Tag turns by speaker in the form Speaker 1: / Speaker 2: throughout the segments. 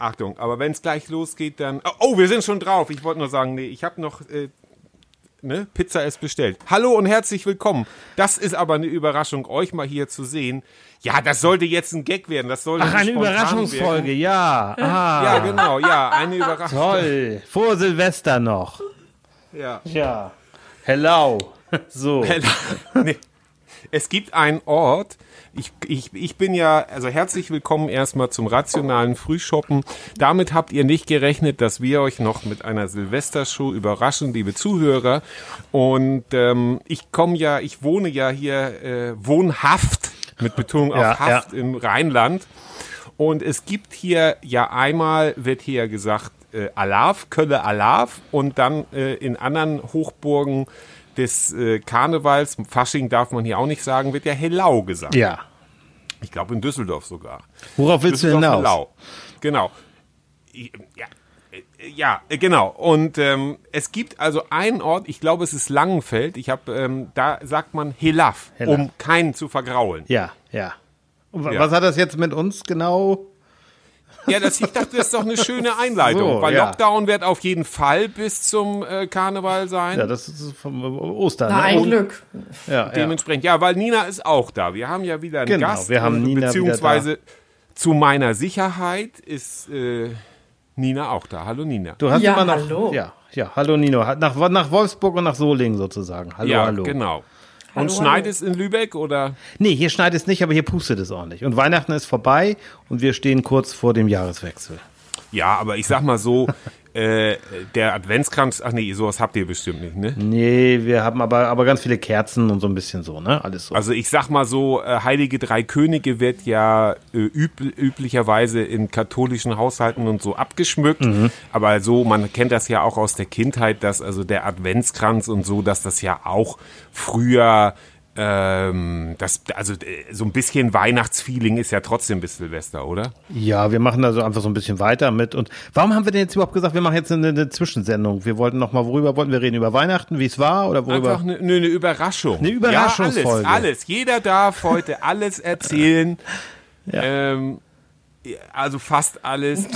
Speaker 1: Achtung, aber wenn es gleich losgeht, dann. Oh, oh, wir sind schon drauf. Ich wollte nur sagen, nee, ich habe noch. Äh, ne, Pizza ist bestellt. Hallo und herzlich willkommen. Das ist aber eine Überraschung, euch mal hier zu sehen. Ja, das sollte jetzt ein Gag werden. Das sollte
Speaker 2: Ach, eine Überraschungsfolge,
Speaker 1: werden.
Speaker 2: ja. Ah,
Speaker 1: Ja, genau, ja, eine Überraschung.
Speaker 2: toll. Vor Silvester noch.
Speaker 1: Ja.
Speaker 2: Ja. Hello. So.
Speaker 1: nee. Es gibt einen Ort, ich, ich, ich bin ja, also herzlich willkommen erstmal zum rationalen Frühshoppen. Damit habt ihr nicht gerechnet, dass wir euch noch mit einer Silvestershow überraschen, liebe Zuhörer. Und ähm, ich komme ja, ich wohne ja hier äh, wohnhaft, mit Betonung auf
Speaker 2: Ja,
Speaker 1: Haft im Rheinland. Und es gibt hier ja einmal, wird hier gesagt, äh, Alav, Kölle Alav und dann äh, in anderen Hochburgen des äh, Karnevals, Fasching darf man hier auch nicht sagen, wird ja Hellau gesagt.
Speaker 2: Ja.
Speaker 1: Ich glaube in Düsseldorf sogar.
Speaker 2: Worauf willst du hinaus?
Speaker 1: Hellau. Genau. Ja, äh, ja, äh, genau. Und ähm, es gibt also einen Ort, ich glaube, es ist Langenfeld. Ich habe, ähm, da sagt man Helaf,
Speaker 2: Helaf.
Speaker 1: um keinen zu vergraulen.
Speaker 2: Ja, ja.
Speaker 1: Ja.
Speaker 2: Was hat das jetzt mit uns genau?
Speaker 1: Ja, das, ich dachte, das ist doch eine schöne Einleitung,
Speaker 2: So,
Speaker 1: weil
Speaker 2: ja.
Speaker 1: Lockdown wird auf jeden Fall bis zum äh, Karneval sein.
Speaker 2: Ja, das ist vom Ostern.
Speaker 3: Na,
Speaker 2: ne?
Speaker 3: ein
Speaker 2: Und-
Speaker 3: Glück.
Speaker 2: Ja, ja.
Speaker 1: Dementsprechend, ja, weil Nina ist auch da. Wir haben ja wieder einen
Speaker 2: Genau,
Speaker 1: Gast.
Speaker 2: wir haben
Speaker 1: äh,
Speaker 2: Nina wieder
Speaker 1: Beziehungsweise zu meiner Sicherheit ist äh, Nina auch da. Hallo Nina.
Speaker 2: Du hast
Speaker 3: Ja,
Speaker 2: immer noch.
Speaker 3: hallo.
Speaker 2: Ja, ja, hallo Nino. Nach, nach Wolfsburg und nach Solingen sozusagen. Hallo,
Speaker 1: ja,
Speaker 2: hallo.
Speaker 1: genau.
Speaker 3: Hallo,
Speaker 1: Und schneit
Speaker 3: hallo.
Speaker 1: es in Lübeck oder?
Speaker 2: Nee, hier schneit es nicht, aber hier pustet es ordentlich. Und Weihnachten ist vorbei und wir stehen kurz vor dem Jahreswechsel.
Speaker 1: Ja, aber ich sag mal so, äh, der Adventskranz, ach nee, sowas habt ihr bestimmt nicht, ne?
Speaker 2: Nee, wir haben aber, aber ganz viele Kerzen und so ein bisschen so, ne? Alles so.
Speaker 1: Also ich sag mal so, äh, Heilige Drei Könige wird ja äh, üb üblicherweise in katholischen Haushalten und so abgeschmückt.
Speaker 2: Mhm.
Speaker 1: Aber so, man kennt das ja auch aus der Kindheit, dass also der Adventskranz und so, dass das ja auch früher ähm, das, also äh, so ein bisschen Weihnachtsfeeling ist ja trotzdem bis Silvester, oder?
Speaker 2: ja, wir machen da so einfach so ein bisschen weiter mit. Und warum haben wir denn jetzt überhaupt gesagt, wir machen jetzt eine, eine Zwischensendung? Wir wollten noch mal, worüber wollten wir reden? Über Weihnachten, wie es war? Oder worüber?
Speaker 1: Einfach eine, eine, eine Überraschung.
Speaker 2: Eine Überraschungsfolge.
Speaker 1: Ja, alles, alles. Jeder darf heute alles erzählen. ähm, also fast alles,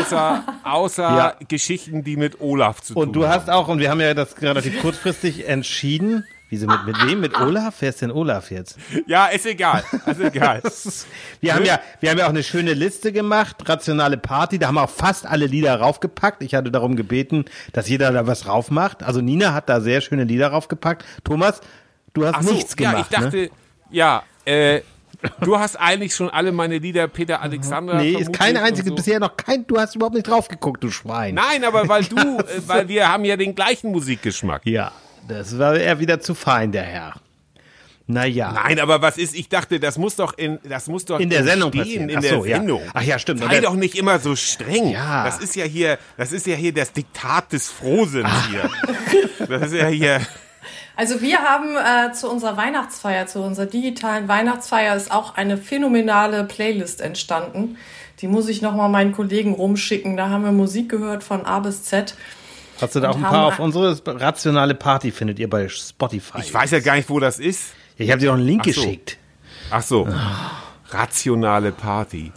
Speaker 1: außer, außer
Speaker 2: Ja.
Speaker 1: Geschichten, die mit Olaf zu tun
Speaker 2: Und du
Speaker 1: haben.
Speaker 2: hast auch, und wir haben ja das relativ kurzfristig entschieden. Wieso, mit, mit wem? Mit Olaf? Wer ist denn Olaf jetzt?
Speaker 1: Ja, ist egal. Ist egal.
Speaker 2: Wir haben ja, wir haben ja auch eine schöne Liste gemacht, rationale Party, da haben wir auch fast alle Lieder raufgepackt. Ich hatte darum gebeten, dass jeder da was raufmacht. Also Nina hat da sehr schöne Lieder raufgepackt. Thomas, du hast
Speaker 1: so,
Speaker 2: nichts gemacht.
Speaker 1: Ja, ich dachte,
Speaker 2: ne?
Speaker 1: ja, äh, du hast eigentlich schon alle meine Lieder Peter Alexander.
Speaker 2: Nee, ist
Speaker 1: vermutlich
Speaker 2: keine
Speaker 1: und
Speaker 2: einzige,
Speaker 1: so.
Speaker 2: bisher noch kein, du hast überhaupt nicht drauf geguckt, du Schwein.
Speaker 1: Nein, aber weil du, weil wir haben ja den gleichen Musikgeschmack.
Speaker 2: Ja, das war er wieder zu fein, der Herr. Naja.
Speaker 1: Nein, aber was ist, ich dachte, das muss doch in, das muss doch
Speaker 2: In der Sendung passieren.
Speaker 1: in
Speaker 2: Ach
Speaker 1: der
Speaker 2: so, ja.
Speaker 1: Sendung.
Speaker 2: Ach ja, stimmt.
Speaker 1: Sei doch nicht immer so streng.
Speaker 2: Ja.
Speaker 1: Das ist ja hier, das ist ja hier das Diktat des Frohsinns hier. Das ist ja hier.
Speaker 3: Also wir haben äh, zu unserer Weihnachtsfeier, zu unserer digitalen Weihnachtsfeier ist auch eine phänomenale Playlist entstanden. Die muss ich nochmal meinen Kollegen rumschicken. Da haben wir Musik gehört von A bis Z.
Speaker 2: Hast du da auch ein paar auf unsere rationale Party findet ihr bei Spotify.
Speaker 1: Ich weiß ja gar nicht, wo das ist.
Speaker 2: Ja, ich habe dir auch einen Link
Speaker 1: Ach so.
Speaker 2: geschickt.
Speaker 1: Ach so. Rationale Party.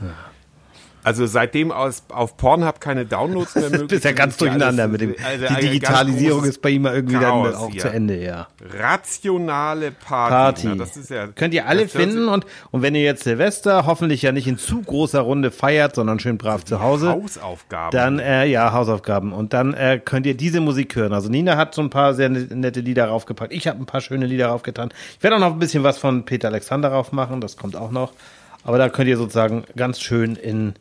Speaker 1: Also seitdem aus, auf Pornhub keine Downloads mehr möglich
Speaker 2: Du bist ja ganz
Speaker 1: ist
Speaker 2: durcheinander
Speaker 1: alles-
Speaker 2: mit dem.
Speaker 1: also
Speaker 2: die Digitalisierung ist bei ihm irgendwie dann
Speaker 1: Chaos
Speaker 2: auch
Speaker 1: hier.
Speaker 2: zu Ende, ja.
Speaker 1: Rationale Party.
Speaker 2: Party.
Speaker 1: Na, das ist ja,
Speaker 2: Könnt ihr alle
Speaker 1: das
Speaker 2: finden und, und wenn ihr jetzt Silvester hoffentlich ja nicht in zu großer Runde feiert, sondern schön brav zu Hause,
Speaker 1: Hausaufgaben.
Speaker 2: dann, äh, ja, Hausaufgaben. Und dann äh, könnt ihr diese Musik hören. Also Nina hat so ein paar sehr ne- nette Lieder raufgepackt. Ich habe ein paar schöne Lieder raufgetan. Ich werde auch noch ein bisschen was von Peter Alexander raufmachen, das kommt auch noch. Aber da könnt ihr sozusagen ganz schön in,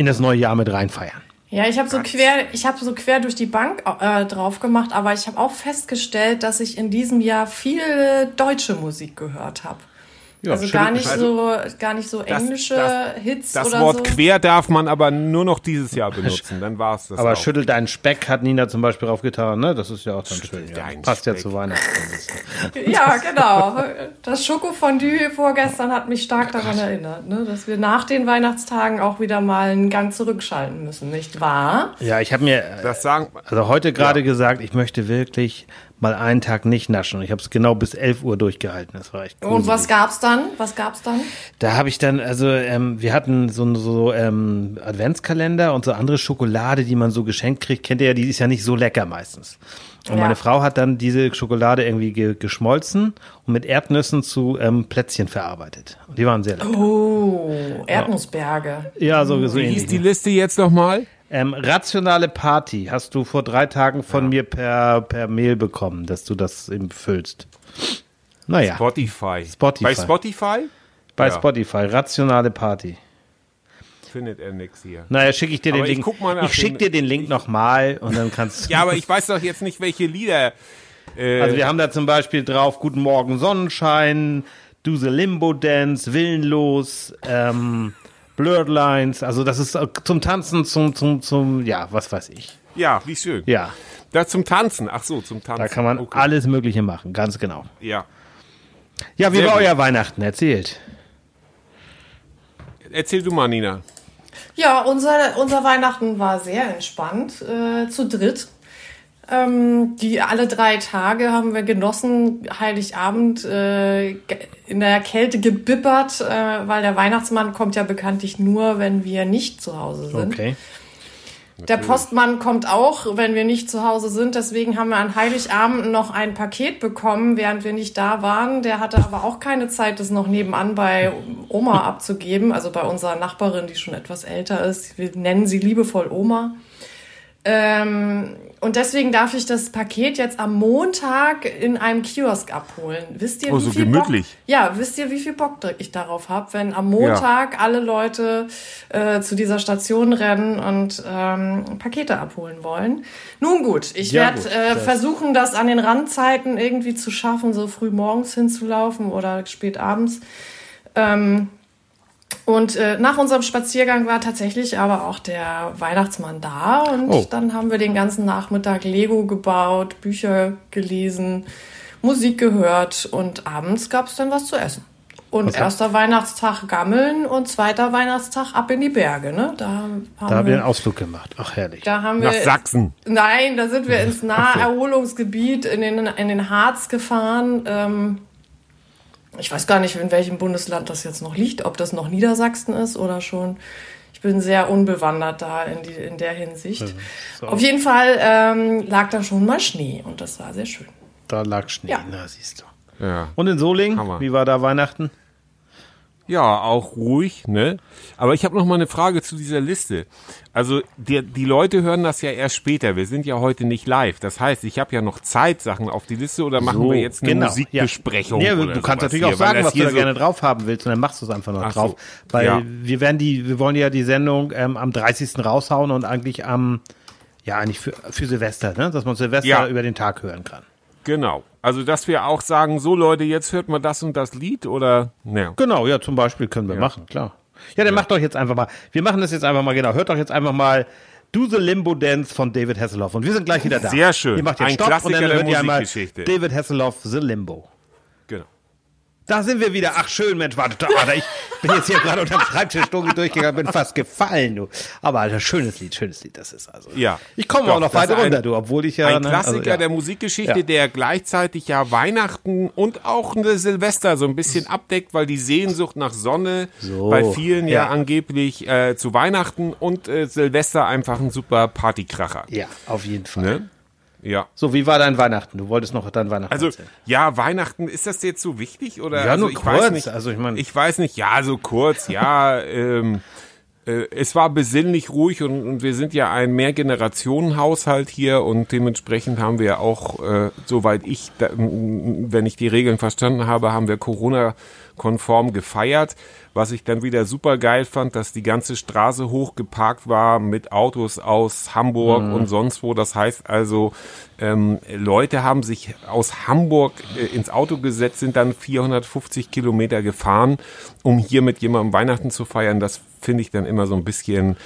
Speaker 2: in das neue Jahr mit reinfeiern.
Speaker 3: Ja, ich habe so quer, ich habe so quer durch die Bank äh, drauf gemacht, aber ich habe auch festgestellt, dass ich in diesem Jahr viel deutsche Musik gehört habe.
Speaker 2: Ja,
Speaker 3: also gar nicht so, gar nicht so
Speaker 1: Das-
Speaker 3: englische
Speaker 1: das-
Speaker 3: Hits
Speaker 1: Das
Speaker 3: oder
Speaker 1: Wort
Speaker 3: so.
Speaker 1: quer darf man aber nur noch dieses Jahr benutzen. Dann war es das
Speaker 2: Aber
Speaker 1: auch.
Speaker 2: schüttelt deinen Speck hat Nina zum Beispiel raufgetan, ne? Das ist ja auch dann schön. Ja. Passt ja
Speaker 1: Speck.
Speaker 2: zu Weihnachten.
Speaker 3: Ja, genau. Das Schokofondue vorgestern hat mich stark daran erinnert, ne, dass wir nach den Weihnachtstagen auch wieder mal einen Gang zurückschalten müssen, nicht wahr?
Speaker 2: Ja, ich habe mir
Speaker 1: das sagen,
Speaker 2: also heute gerade
Speaker 1: Ja.
Speaker 2: gesagt, ich möchte wirklich mal einen Tag nicht naschen. Ich habe es genau bis 11 Uhr durchgehalten. Das war echt
Speaker 3: Und was gab's dann? Was gab's dann?
Speaker 2: Da habe ich dann, also ähm, wir hatten so, so ähm, Adventskalender und so andere Schokolade, die man so geschenkt kriegt. Kennt ihr ja, die ist ja nicht so lecker meistens. Und
Speaker 3: Ja.
Speaker 2: meine Frau hat dann diese Schokolade irgendwie ge geschmolzen und mit Erdnüssen zu ähm, Plätzchen verarbeitet. Und die waren sehr lecker.
Speaker 3: Oh, Erdnussberge.
Speaker 2: Ja, so, so
Speaker 1: Wie hieß
Speaker 2: ähnlich.
Speaker 1: die Liste jetzt nochmal?
Speaker 2: Ähm, rationale Party hast du vor drei Tagen von mir per, per Mail bekommen, dass du das eben füllst. Naja,
Speaker 1: Spotify.
Speaker 2: Spotify.
Speaker 1: Bei Spotify
Speaker 2: bei
Speaker 1: ja.
Speaker 2: Spotify, rationale Party.
Speaker 1: findet er nix hier.
Speaker 2: Naja, schicke ich dir den
Speaker 1: Aber ich
Speaker 2: Link.
Speaker 1: nach
Speaker 2: ich schicke dir den Link nochmal und dann kannst du.
Speaker 1: Ja, aber ich weiß doch jetzt nicht, welche Lieder. Äh,
Speaker 2: Also wir haben da zum Beispiel drauf Guten Morgen Sonnenschein, Do the Limbo Dance, Willenlos, ähm, Blurred Lines. Also das ist äh, zum Tanzen, zum, zum, zum, ja, was weiß ich.
Speaker 1: ja, wie schön.
Speaker 2: Ja,
Speaker 1: Da zum Tanzen. Ach so, zum Tanzen.
Speaker 2: da kann man
Speaker 1: Okay.
Speaker 2: alles Mögliche machen, ganz genau.
Speaker 1: Ja.
Speaker 2: Ja, wie
Speaker 1: Sehr
Speaker 2: war
Speaker 1: gut.
Speaker 2: euer Weihnachten? Erzählt.
Speaker 1: Erzähl du mal, Nina.
Speaker 3: Ja, unser, unser Weihnachten war sehr entspannt, äh, zu dritt. Ähm, die alle drei Tage haben wir genossen, Heiligabend äh, in der Kälte gebibbert, äh, weil der Weihnachtsmann kommt ja bekanntlich nur, wenn wir nicht zu Hause sind.
Speaker 2: Okay.
Speaker 3: Der Postmann kommt auch, wenn wir nicht zu Hause sind. Deswegen haben wir an Heiligabend noch ein Paket bekommen, während wir nicht da waren. Der hatte aber auch keine Zeit, das noch nebenan bei Oma abzugeben. Also bei unserer Nachbarin, die schon etwas älter ist. Wir nennen sie liebevoll Oma. Ähm, und deswegen darf ich das Paket jetzt am Montag in einem Kiosk abholen. Wisst ihr,
Speaker 1: Oh,
Speaker 3: wie
Speaker 1: so
Speaker 3: viel
Speaker 1: gemütlich.
Speaker 3: Bock, ja, wisst ihr, wie viel Bock ich darauf habe, wenn am Montag alle Leute äh, zu dieser Station rennen und ähm, Pakete abholen wollen? Nun gut, ich
Speaker 2: Ja,
Speaker 3: werde äh,
Speaker 2: das-
Speaker 3: versuchen, das an den Randzeiten irgendwie zu schaffen, so früh morgens hinzulaufen oder spät abends. Ähm, und äh, nach unserem Spaziergang war tatsächlich aber auch der Weihnachtsmann da und
Speaker 2: Oh.
Speaker 3: dann haben wir den ganzen Nachmittag Lego gebaut, Bücher gelesen, Musik gehört und abends gab es dann was zu essen. Und
Speaker 2: Was hat-
Speaker 3: erster Weihnachtstag gammeln und zweiter Weihnachtstag ab in die Berge, ne? Da haben,
Speaker 2: Da haben wir
Speaker 3: wir,
Speaker 2: einen Ausflug gemacht. Ach, herrlich.
Speaker 3: da haben wir
Speaker 1: Nach Sachsen.
Speaker 3: Nein, da sind wir ins Naherholungsgebiet in den, in den Harz gefahren. Ähm, ich weiß gar nicht, in welchem Bundesland das jetzt noch liegt, ob das noch Niedersachsen ist oder schon. Ich bin sehr unbewandert da in, die, in der Hinsicht.
Speaker 2: so.
Speaker 3: Auf jeden Fall ähm, lag da schon mal Schnee und das war sehr schön.
Speaker 2: Da lag Schnee.
Speaker 3: Ja.
Speaker 2: Na, siehst du.
Speaker 1: Ja.
Speaker 2: Und in Solingen,
Speaker 1: Hammer.
Speaker 2: wie war da Weihnachten?
Speaker 1: Ja, auch ruhig, ne? Aber ich habe noch mal eine Frage zu dieser Liste. Also die, die Leute hören das ja erst später. Wir sind ja heute nicht live. Das heißt, ich habe ja noch Zeit, Sachen auf die Liste oder machen wir jetzt eine Musikbesprechung?
Speaker 2: Ja,
Speaker 1: oder
Speaker 2: du kannst natürlich
Speaker 1: hier,
Speaker 2: auch
Speaker 1: weil
Speaker 2: sagen, was du
Speaker 1: hier
Speaker 2: da
Speaker 1: so-
Speaker 2: gerne drauf haben willst und dann machst du es einfach noch
Speaker 1: Ach so.
Speaker 2: drauf. Weil
Speaker 1: Ja.
Speaker 2: wir werden die, wir wollen ja die Sendung ähm, am 30. raushauen und eigentlich am, ja, eigentlich für, für Silvester, ne? dass man Silvester
Speaker 1: Ja.
Speaker 2: über den Tag hören kann.
Speaker 1: Genau. Also, dass wir auch sagen, so Leute, jetzt hört man das und das Lied oder, ne.
Speaker 2: Genau, ja, zum Beispiel können wir machen, klar. Ja, dann macht doch jetzt einfach mal, wir machen das jetzt einfach mal, genau, hört doch jetzt einfach mal Do the Limbo Dance von David Hasselhoff und wir sind gleich wieder da.
Speaker 1: Sehr schön.
Speaker 2: Ihr macht jetzt
Speaker 1: Ein
Speaker 2: Stopp und
Speaker 1: Klassiker
Speaker 2: dann
Speaker 1: der
Speaker 2: hört ihr einmal. David Hasselhoff, The Limbo. Da sind wir wieder. Ach schön, Mensch, warte, Alter, ich bin jetzt hier gerade unter dem Schreibtisch durchgegangen, bin fast gefallen, du. Aber Alter, schönes Lied, schönes Lied, das ist also.
Speaker 1: Ja.
Speaker 2: Ich komme
Speaker 1: Doch,
Speaker 2: auch noch weiter
Speaker 1: ein-
Speaker 2: runter, du, obwohl ich ja.
Speaker 1: Ein
Speaker 2: ne,
Speaker 1: Klassiker
Speaker 2: also, ja.
Speaker 1: der Musikgeschichte,
Speaker 2: Ja.
Speaker 1: der gleichzeitig ja Weihnachten und auch eine Silvester so ein bisschen abdeckt, weil die Sehnsucht nach Sonne
Speaker 2: So,
Speaker 1: bei vielen ja,
Speaker 2: ja.
Speaker 1: angeblich äh, zu Weihnachten und äh, Silvester einfach ein super Partykracher.
Speaker 2: Ja, auf jeden Fall.
Speaker 1: Ne? Ja.
Speaker 2: So, wie war dein Weihnachten? Du wolltest noch dein Weihnachten
Speaker 1: Also
Speaker 2: erzählen.
Speaker 1: ja, Weihnachten ist das jetzt so wichtig oder?
Speaker 2: Ja,
Speaker 1: also,
Speaker 2: nur
Speaker 1: ich
Speaker 2: kurz,
Speaker 1: Weiß nicht,
Speaker 2: also ich mein-
Speaker 1: ich weiß nicht. Ja, so kurz. Ja, ähm, äh, es war besinnlich ruhig und, und wir sind ja ein Mehrgenerationenhaushalt hier und dementsprechend haben wir auch, äh, soweit ich, da, wenn ich die Regeln verstanden habe, haben wir Corona-konform gefeiert. Was ich dann wieder super geil fand, dass die ganze Straße hochgeparkt war mit Autos aus Hamburg und sonst wo. Das heißt also, ähm, Leute haben sich aus Hamburg äh, ins Auto gesetzt, sind dann 450 Kilometer gefahren, um hier mit jemandem Weihnachten zu feiern. Das finde ich dann immer so ein bisschen,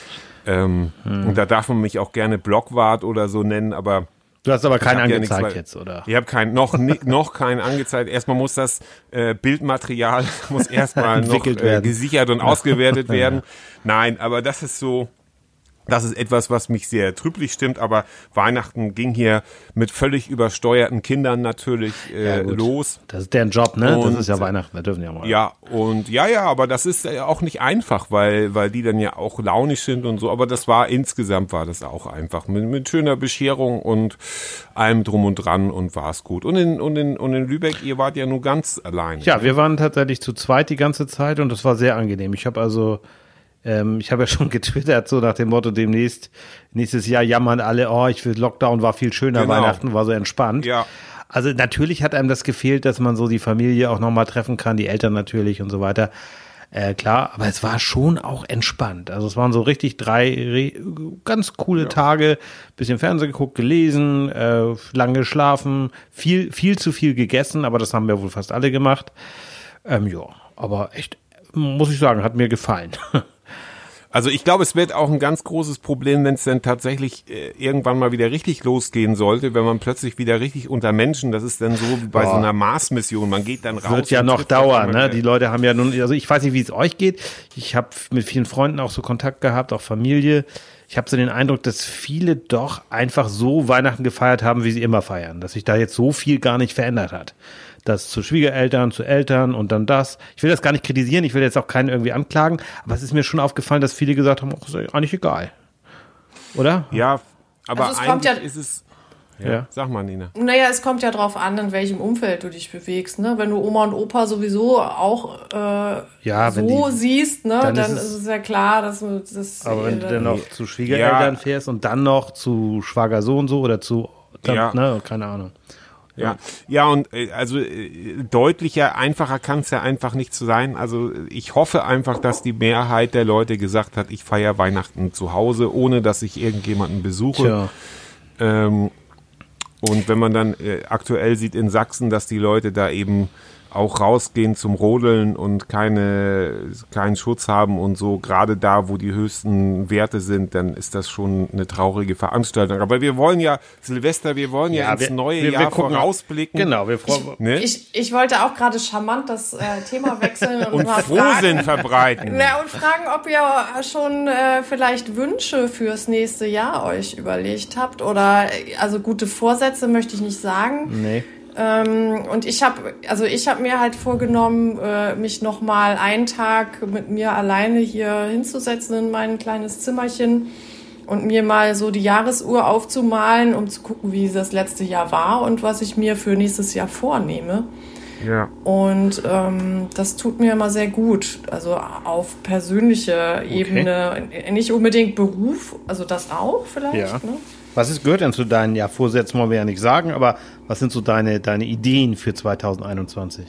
Speaker 1: ähm, und da darf man mich auch gerne Blockwart oder so nennen, aber
Speaker 2: Du hast aber keinen
Speaker 1: ja
Speaker 2: angezeigt
Speaker 1: weil-
Speaker 2: jetzt, oder?
Speaker 1: ich habe kein, noch, noch keinen angezeigt. Erstmal muss das äh, Bildmaterial muss erstmal noch äh, gesichert und ausgewertet werden. Nein, aber das ist so, Das ist etwas, was mich sehr trüblich stimmt, aber Weihnachten ging hier mit völlig übersteuerten Kindern natürlich äh,
Speaker 2: gut.
Speaker 1: los.
Speaker 2: Das ist deren Job, ne?
Speaker 1: Und-
Speaker 2: das ist ja Weihnachten, da dürfen ja mal.
Speaker 1: Ja, und ja, ja, aber das ist äh, auch nicht einfach, weil, weil die dann ja auch launisch sind und so. Aber das war insgesamt war das auch einfach. Mit, mit schöner Bescherung und allem drum und dran und war es gut. Und in, und, in, und in Lübeck, ihr wart ja nur ganz allein.
Speaker 2: Ja, wir waren tatsächlich zu zweit die ganze Zeit und das war sehr angenehm. Ich habe also, ähm, ich habe ja schon getwittert, so nach dem Motto, demnächst, nächstes Jahr jammern alle, oh, ich will Lockdown war viel schöner,
Speaker 1: Genau.
Speaker 2: Weihnachten war so entspannt.
Speaker 1: Ja.
Speaker 2: Also natürlich hat einem das gefehlt, dass man so die Familie auch nochmal treffen kann, die Eltern natürlich und so weiter. Äh, klar, aber es war schon auch entspannt. Also es waren so richtig drei re ganz coole Tage, bisschen Fernsehen geguckt, gelesen, äh, lange geschlafen, viel, viel zu viel gegessen, aber das haben wir wohl fast alle gemacht. Ähm, ja, aber echt, muss ich sagen, hat mir gefallen.
Speaker 1: Also ich glaube, es wird auch ein ganz großes Problem, wenn es dann tatsächlich äh, irgendwann mal wieder richtig losgehen sollte, wenn man plötzlich wieder richtig unter Menschen, das ist dann so wie bei
Speaker 2: Boah.
Speaker 1: so einer Mars-Mission, man geht dann raus.
Speaker 2: Wird ja noch dauern, ne? Die Leute haben ja nun, also ich weiß nicht, wie es euch geht. Ich habe mit vielen Freunden auch so Kontakt gehabt, auch Familie. Ich habe so den Eindruck, dass viele doch einfach so Weihnachten gefeiert haben, wie sie immer feiern. Dass sich da jetzt so viel gar nicht verändert hat. Das zu Schwiegereltern, zu Eltern und dann das. Ich will das gar nicht kritisieren, ich will jetzt auch keinen irgendwie anklagen, aber es ist mir schon aufgefallen, dass viele gesagt haben, ach, ist ja eigentlich egal. Oder?
Speaker 1: Ja, aber
Speaker 3: Also es kommt ja-
Speaker 1: eigentlich ist es,
Speaker 2: Ja.
Speaker 1: sag mal Nina.
Speaker 3: Naja, es kommt ja drauf an, in welchem Umfeld du dich bewegst. Ne? Wenn du Oma und Opa sowieso auch äh,
Speaker 2: Ja,
Speaker 3: so
Speaker 2: die-
Speaker 3: siehst, ne,
Speaker 2: dann
Speaker 3: dann,
Speaker 2: ist
Speaker 3: ist,
Speaker 2: es-
Speaker 3: es ja klar, dass du das.
Speaker 2: Aber wenn du dann noch zu Schwiegereltern
Speaker 1: Ja.
Speaker 2: fährst und dann noch zu Schwager so und so oder zu, dann,
Speaker 1: Ja.
Speaker 2: ne, keine Ahnung.
Speaker 1: Ja, ja und äh, also äh, deutlicher, einfacher kann es ja einfach nicht sein. Also ich hoffe einfach, dass die Mehrheit der Leute gesagt hat, ich feiere Weihnachten zu Hause, ohne dass ich irgendjemanden besuche. Ähm, und wenn man dann äh, aktuell sieht in Sachsen, dass die Leute da eben auch rausgehen zum Rodeln und keine, keinen Schutz haben und so, gerade da, wo die höchsten Werte sind, dann ist das schon eine traurige Veranstaltung. Aber wir wollen ja, Silvester, wir wollen ja, ins
Speaker 2: wir-
Speaker 1: neue
Speaker 2: wir- wir
Speaker 1: Jahr
Speaker 2: gucken-
Speaker 1: vorausblicken.
Speaker 2: Genau, wir freuen
Speaker 1: Ne?
Speaker 3: Ich, ich wollte auch gerade charmant das äh, Thema wechseln und,
Speaker 1: und
Speaker 3: mal
Speaker 1: Frohsinn
Speaker 3: fragen,
Speaker 1: verbreiten.
Speaker 3: na, und fragen, ob ihr schon äh, vielleicht Wünsche fürs nächste Jahr euch überlegt habt. Oder äh, also gute Vorsätze möchte ich nicht sagen.
Speaker 2: Nee.
Speaker 3: Ähm, und ich habe, also ich habe mir halt vorgenommen, äh, mich noch mal einen Tag mit mir alleine hier hinzusetzen in mein kleines Zimmerchen und mir mal so die Jahresuhr aufzumalen, um zu gucken, wie das letzte Jahr war und was ich mir für nächstes Jahr vornehme.
Speaker 1: Ja.
Speaker 3: Und ähm, das tut mir immer sehr gut. Also auf persönlicher Ebene, nicht unbedingt Beruf, also das auch vielleicht.
Speaker 2: Ja.
Speaker 3: Ne?
Speaker 2: Was ist, gehört denn zu deinen, ja, Vorsätzen wollen wir ja nicht sagen, aber was sind so deine, deine Ideen für 2021?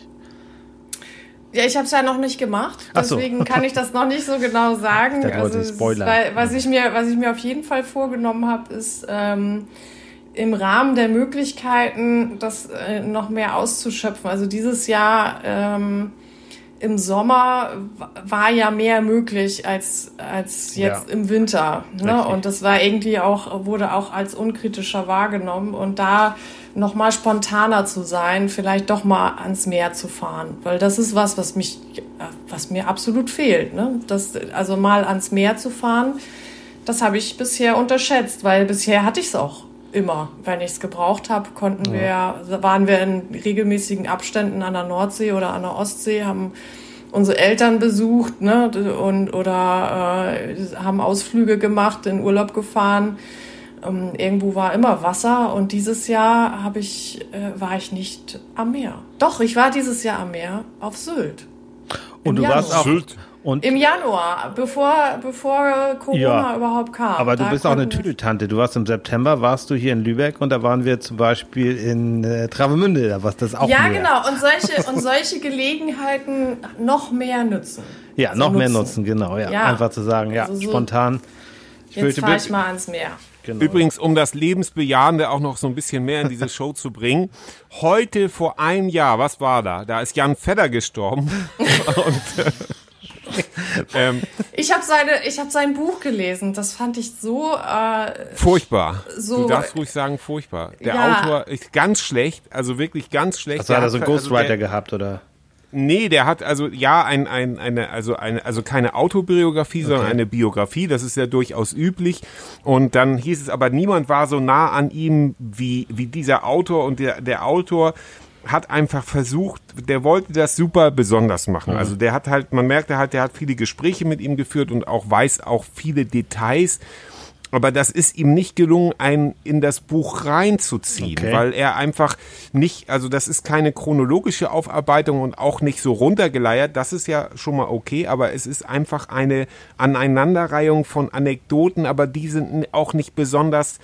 Speaker 3: Ja, ich habe es ja noch nicht gemacht,
Speaker 2: Ach so.
Speaker 3: deswegen kann ich das noch nicht so genau sagen.
Speaker 2: du wolltest
Speaker 3: es ist- was ich mir, was ich mir auf jeden Fall vorgenommen habe, ist ähm, im Rahmen der Möglichkeiten, das äh, noch mehr auszuschöpfen. Also dieses Jahr ähm, im Sommer war ja mehr möglich als als jetzt
Speaker 2: Ja.
Speaker 3: im Winter. Ne? Und das war irgendwie auch wurde auch als unkritischer wahrgenommen und da noch mal spontaner zu sein, vielleicht doch mal ans Meer zu fahren, weil das ist was, was mich, was mir absolut fehlt. Ne? Das, also mal ans Meer zu fahren, das habe ich bisher unterschätzt, weil bisher hatte ich es auch immer. Wenn ich es gebraucht habe, konnten wir, waren wir in regelmäßigen Abständen an der Nordsee oder an der Ostsee, haben unsere Eltern besucht ne, und oder äh, haben Ausflüge gemacht, in Urlaub gefahren. Ähm, irgendwo war immer Wasser und dieses Jahr habe ich äh, war ich nicht am Meer. Doch, ich war dieses Jahr am Meer auf Sylt.
Speaker 2: Und du warst
Speaker 3: Januar.
Speaker 2: auch,
Speaker 1: Sylt.
Speaker 2: Und,
Speaker 3: Im Januar, bevor bevor Corona
Speaker 2: Ja,
Speaker 3: überhaupt kam.
Speaker 2: aber du bist auch eine Tüdeltante. Du warst im September, warst du hier in Lübeck und da waren wir zum Beispiel in äh, Travemünde, da warst das auch
Speaker 3: Ja,
Speaker 2: Meer.
Speaker 3: genau. Und solche, und solche Gelegenheiten noch mehr nutzen.
Speaker 2: Ja,
Speaker 3: Also
Speaker 2: noch mehr nutzen, genau, ja.
Speaker 3: Ja.
Speaker 2: Einfach zu sagen, ja,
Speaker 3: Also so-
Speaker 2: spontan. Ich
Speaker 3: Jetzt fahre ich mal ans Meer.
Speaker 2: genau.
Speaker 1: Übrigens, um das Lebensbejahende auch noch so ein bisschen mehr in diese Show zu bringen. Heute vor einem Jahr, was war da? Da ist Jan Fedder gestorben. Und, äh, ähm,
Speaker 3: Ich habe seine, ich habe sein Buch gelesen. Das fand ich so. Äh,
Speaker 1: furchtbar.
Speaker 3: So-
Speaker 1: du darfst ruhig sagen, furchtbar. Der
Speaker 3: Ja.
Speaker 1: Autor ist ganz schlecht, also wirklich ganz schlecht.
Speaker 2: Also hat er so einen
Speaker 1: also
Speaker 2: Ghostwriter
Speaker 1: der-
Speaker 2: gehabt, oder?
Speaker 1: Nee, der hat also ja ein, ein, eine, also eine, also keine Autobiografie, okay. sondern eine Biografie. Das ist ja durchaus üblich. Und dann hieß es aber, niemand war so nah an ihm wie, wie dieser Autor und der, der Autor hat einfach versucht, der wollte das super besonders machen. Mhm. Also der hat halt, man merkte halt, der hat viele Gespräche mit ihm geführt und auch weiß auch viele Details aber das ist ihm nicht gelungen, einen in das Buch reinzuziehen, okay. weil er einfach nicht, also das ist keine chronologische Aufarbeitung und auch nicht so runtergeleiert. Das ist ja schon mal okay, aber es ist einfach eine Aneinanderreihung von Anekdoten, aber die sind auch nicht besonders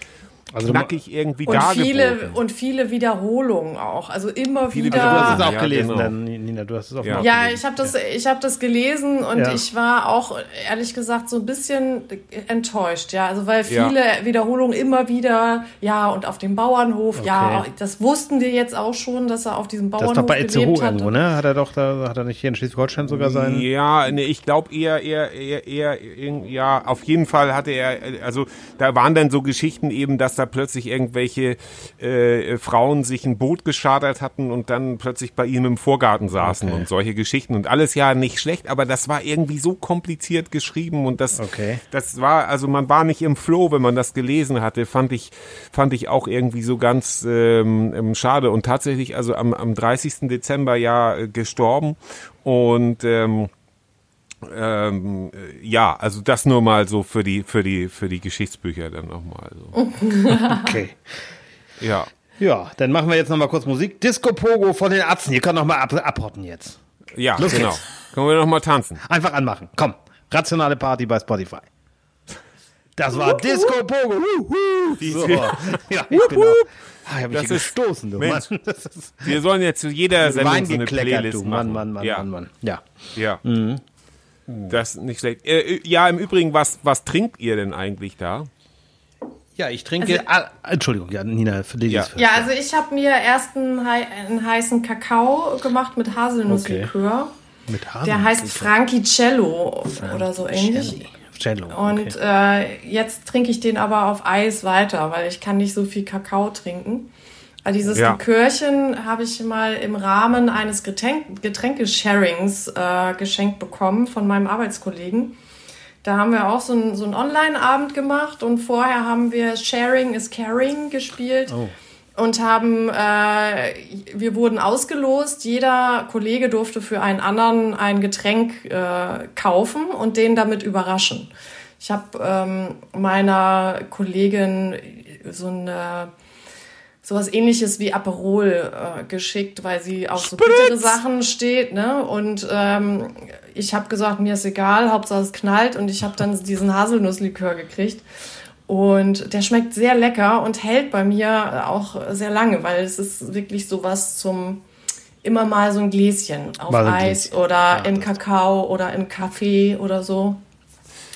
Speaker 1: also knackig irgendwie
Speaker 3: und viele Und viele Wiederholungen auch. Also immer
Speaker 2: viele
Speaker 3: wieder.
Speaker 2: Also du hast es auch ja, gelesen, genau. dann, Nina, du hast es auch
Speaker 3: ja. ja ich habe das, ich hab das gelesen und ja. ich war auch, ehrlich gesagt, so ein bisschen enttäuscht. Ja, also weil viele Wiederholungen immer wieder, ja, und auf dem Bauernhof, okay. ja, das wussten wir jetzt auch schon, dass er auf diesem Bauernhof
Speaker 2: das ist doch bei Itzehoe irgendwo, ne? Hat er doch, da hat er nicht hier in Schleswig-Holstein sogar sein?
Speaker 1: Ja, nee, ich glaube eher, eher, eher, eher, ja, auf jeden Fall hatte er, also da waren dann so Geschichten eben, dass da plötzlich irgendwelche äh, Frauen sich ein Boot geschadert hatten und dann plötzlich bei ihm im Vorgarten saßen okay. und solche Geschichten und alles ja nicht schlecht, aber das war irgendwie so kompliziert geschrieben und das, okay. das war, also man war nicht im Flow, wenn man das gelesen hatte, fand ich, fand ich auch irgendwie so ganz ähm, ähm schade und tatsächlich also am, am 30. Dezember ja äh, gestorben und ähm, ähm, ja, also das nur mal so für die für die für die Geschichtsbücher dann nochmal so.
Speaker 2: okay.
Speaker 1: Ja.
Speaker 2: Ja, dann machen wir jetzt nochmal kurz Musik. Disco Pogo von den Atzen. Ihr könnt nochmal ab, abhotten jetzt.
Speaker 1: Ja, Los genau. Jetzt. Können wir nochmal tanzen.
Speaker 2: Einfach anmachen. Komm. Rationale Party bei Spotify. Das war Disco Pogo. So. Ja, genau. Ah, ich habe mich gestoßen, du
Speaker 1: Mensch, Mann. Wir sollen jetzt zu jeder Sendung so eine Playlist
Speaker 2: du. Mann, Mann, Mann,
Speaker 1: ja.
Speaker 2: Mann, Mann. Ja.
Speaker 1: Ja. Mhm. Das ist nicht schlecht. Äh, äh, ja, im Übrigen, was, was trinkt ihr denn eigentlich da?
Speaker 2: Ja, ich trinke. Also, ah, Entschuldigung, ja, Nina, für dich.
Speaker 3: Ja, ja also ich habe mir erst einen, einen, heißen Kakao gemacht mit Haselnusslikör. Okay. Mit Haselnuss. Der heißt Frankicello oder so ähnlich. Cello. Okay. Und äh, jetzt trinke ich den aber auf Eis weiter, weil ich kann nicht so viel Kakao trinken. Also dieses ja. Likörchen habe ich mal im Rahmen eines Getränk Getränkesharings äh, geschenkt bekommen von meinem Arbeitskollegen. Da haben wir auch so einen so Online-Abend gemacht und vorher haben wir Sharing is Caring gespielt. Oh. Und haben, äh, wir wurden ausgelost. Jeder Kollege durfte für einen anderen ein Getränk äh, kaufen und den damit überraschen. Ich habe ähm, meiner Kollegin so eine sowas ähnliches wie Aperol äh, geschickt, weil sie auf so bittere Sachen steht, ne? Und ähm, ich habe gesagt, mir ist egal, Hauptsache es knallt und ich habe dann diesen Haselnusslikör gekriegt. Und der schmeckt sehr lecker und hält bei mir auch sehr lange, weil es ist wirklich sowas zum immer mal so ein Gläschen auf mal Eis oder ja, im Kakao oder im Kaffee oder so.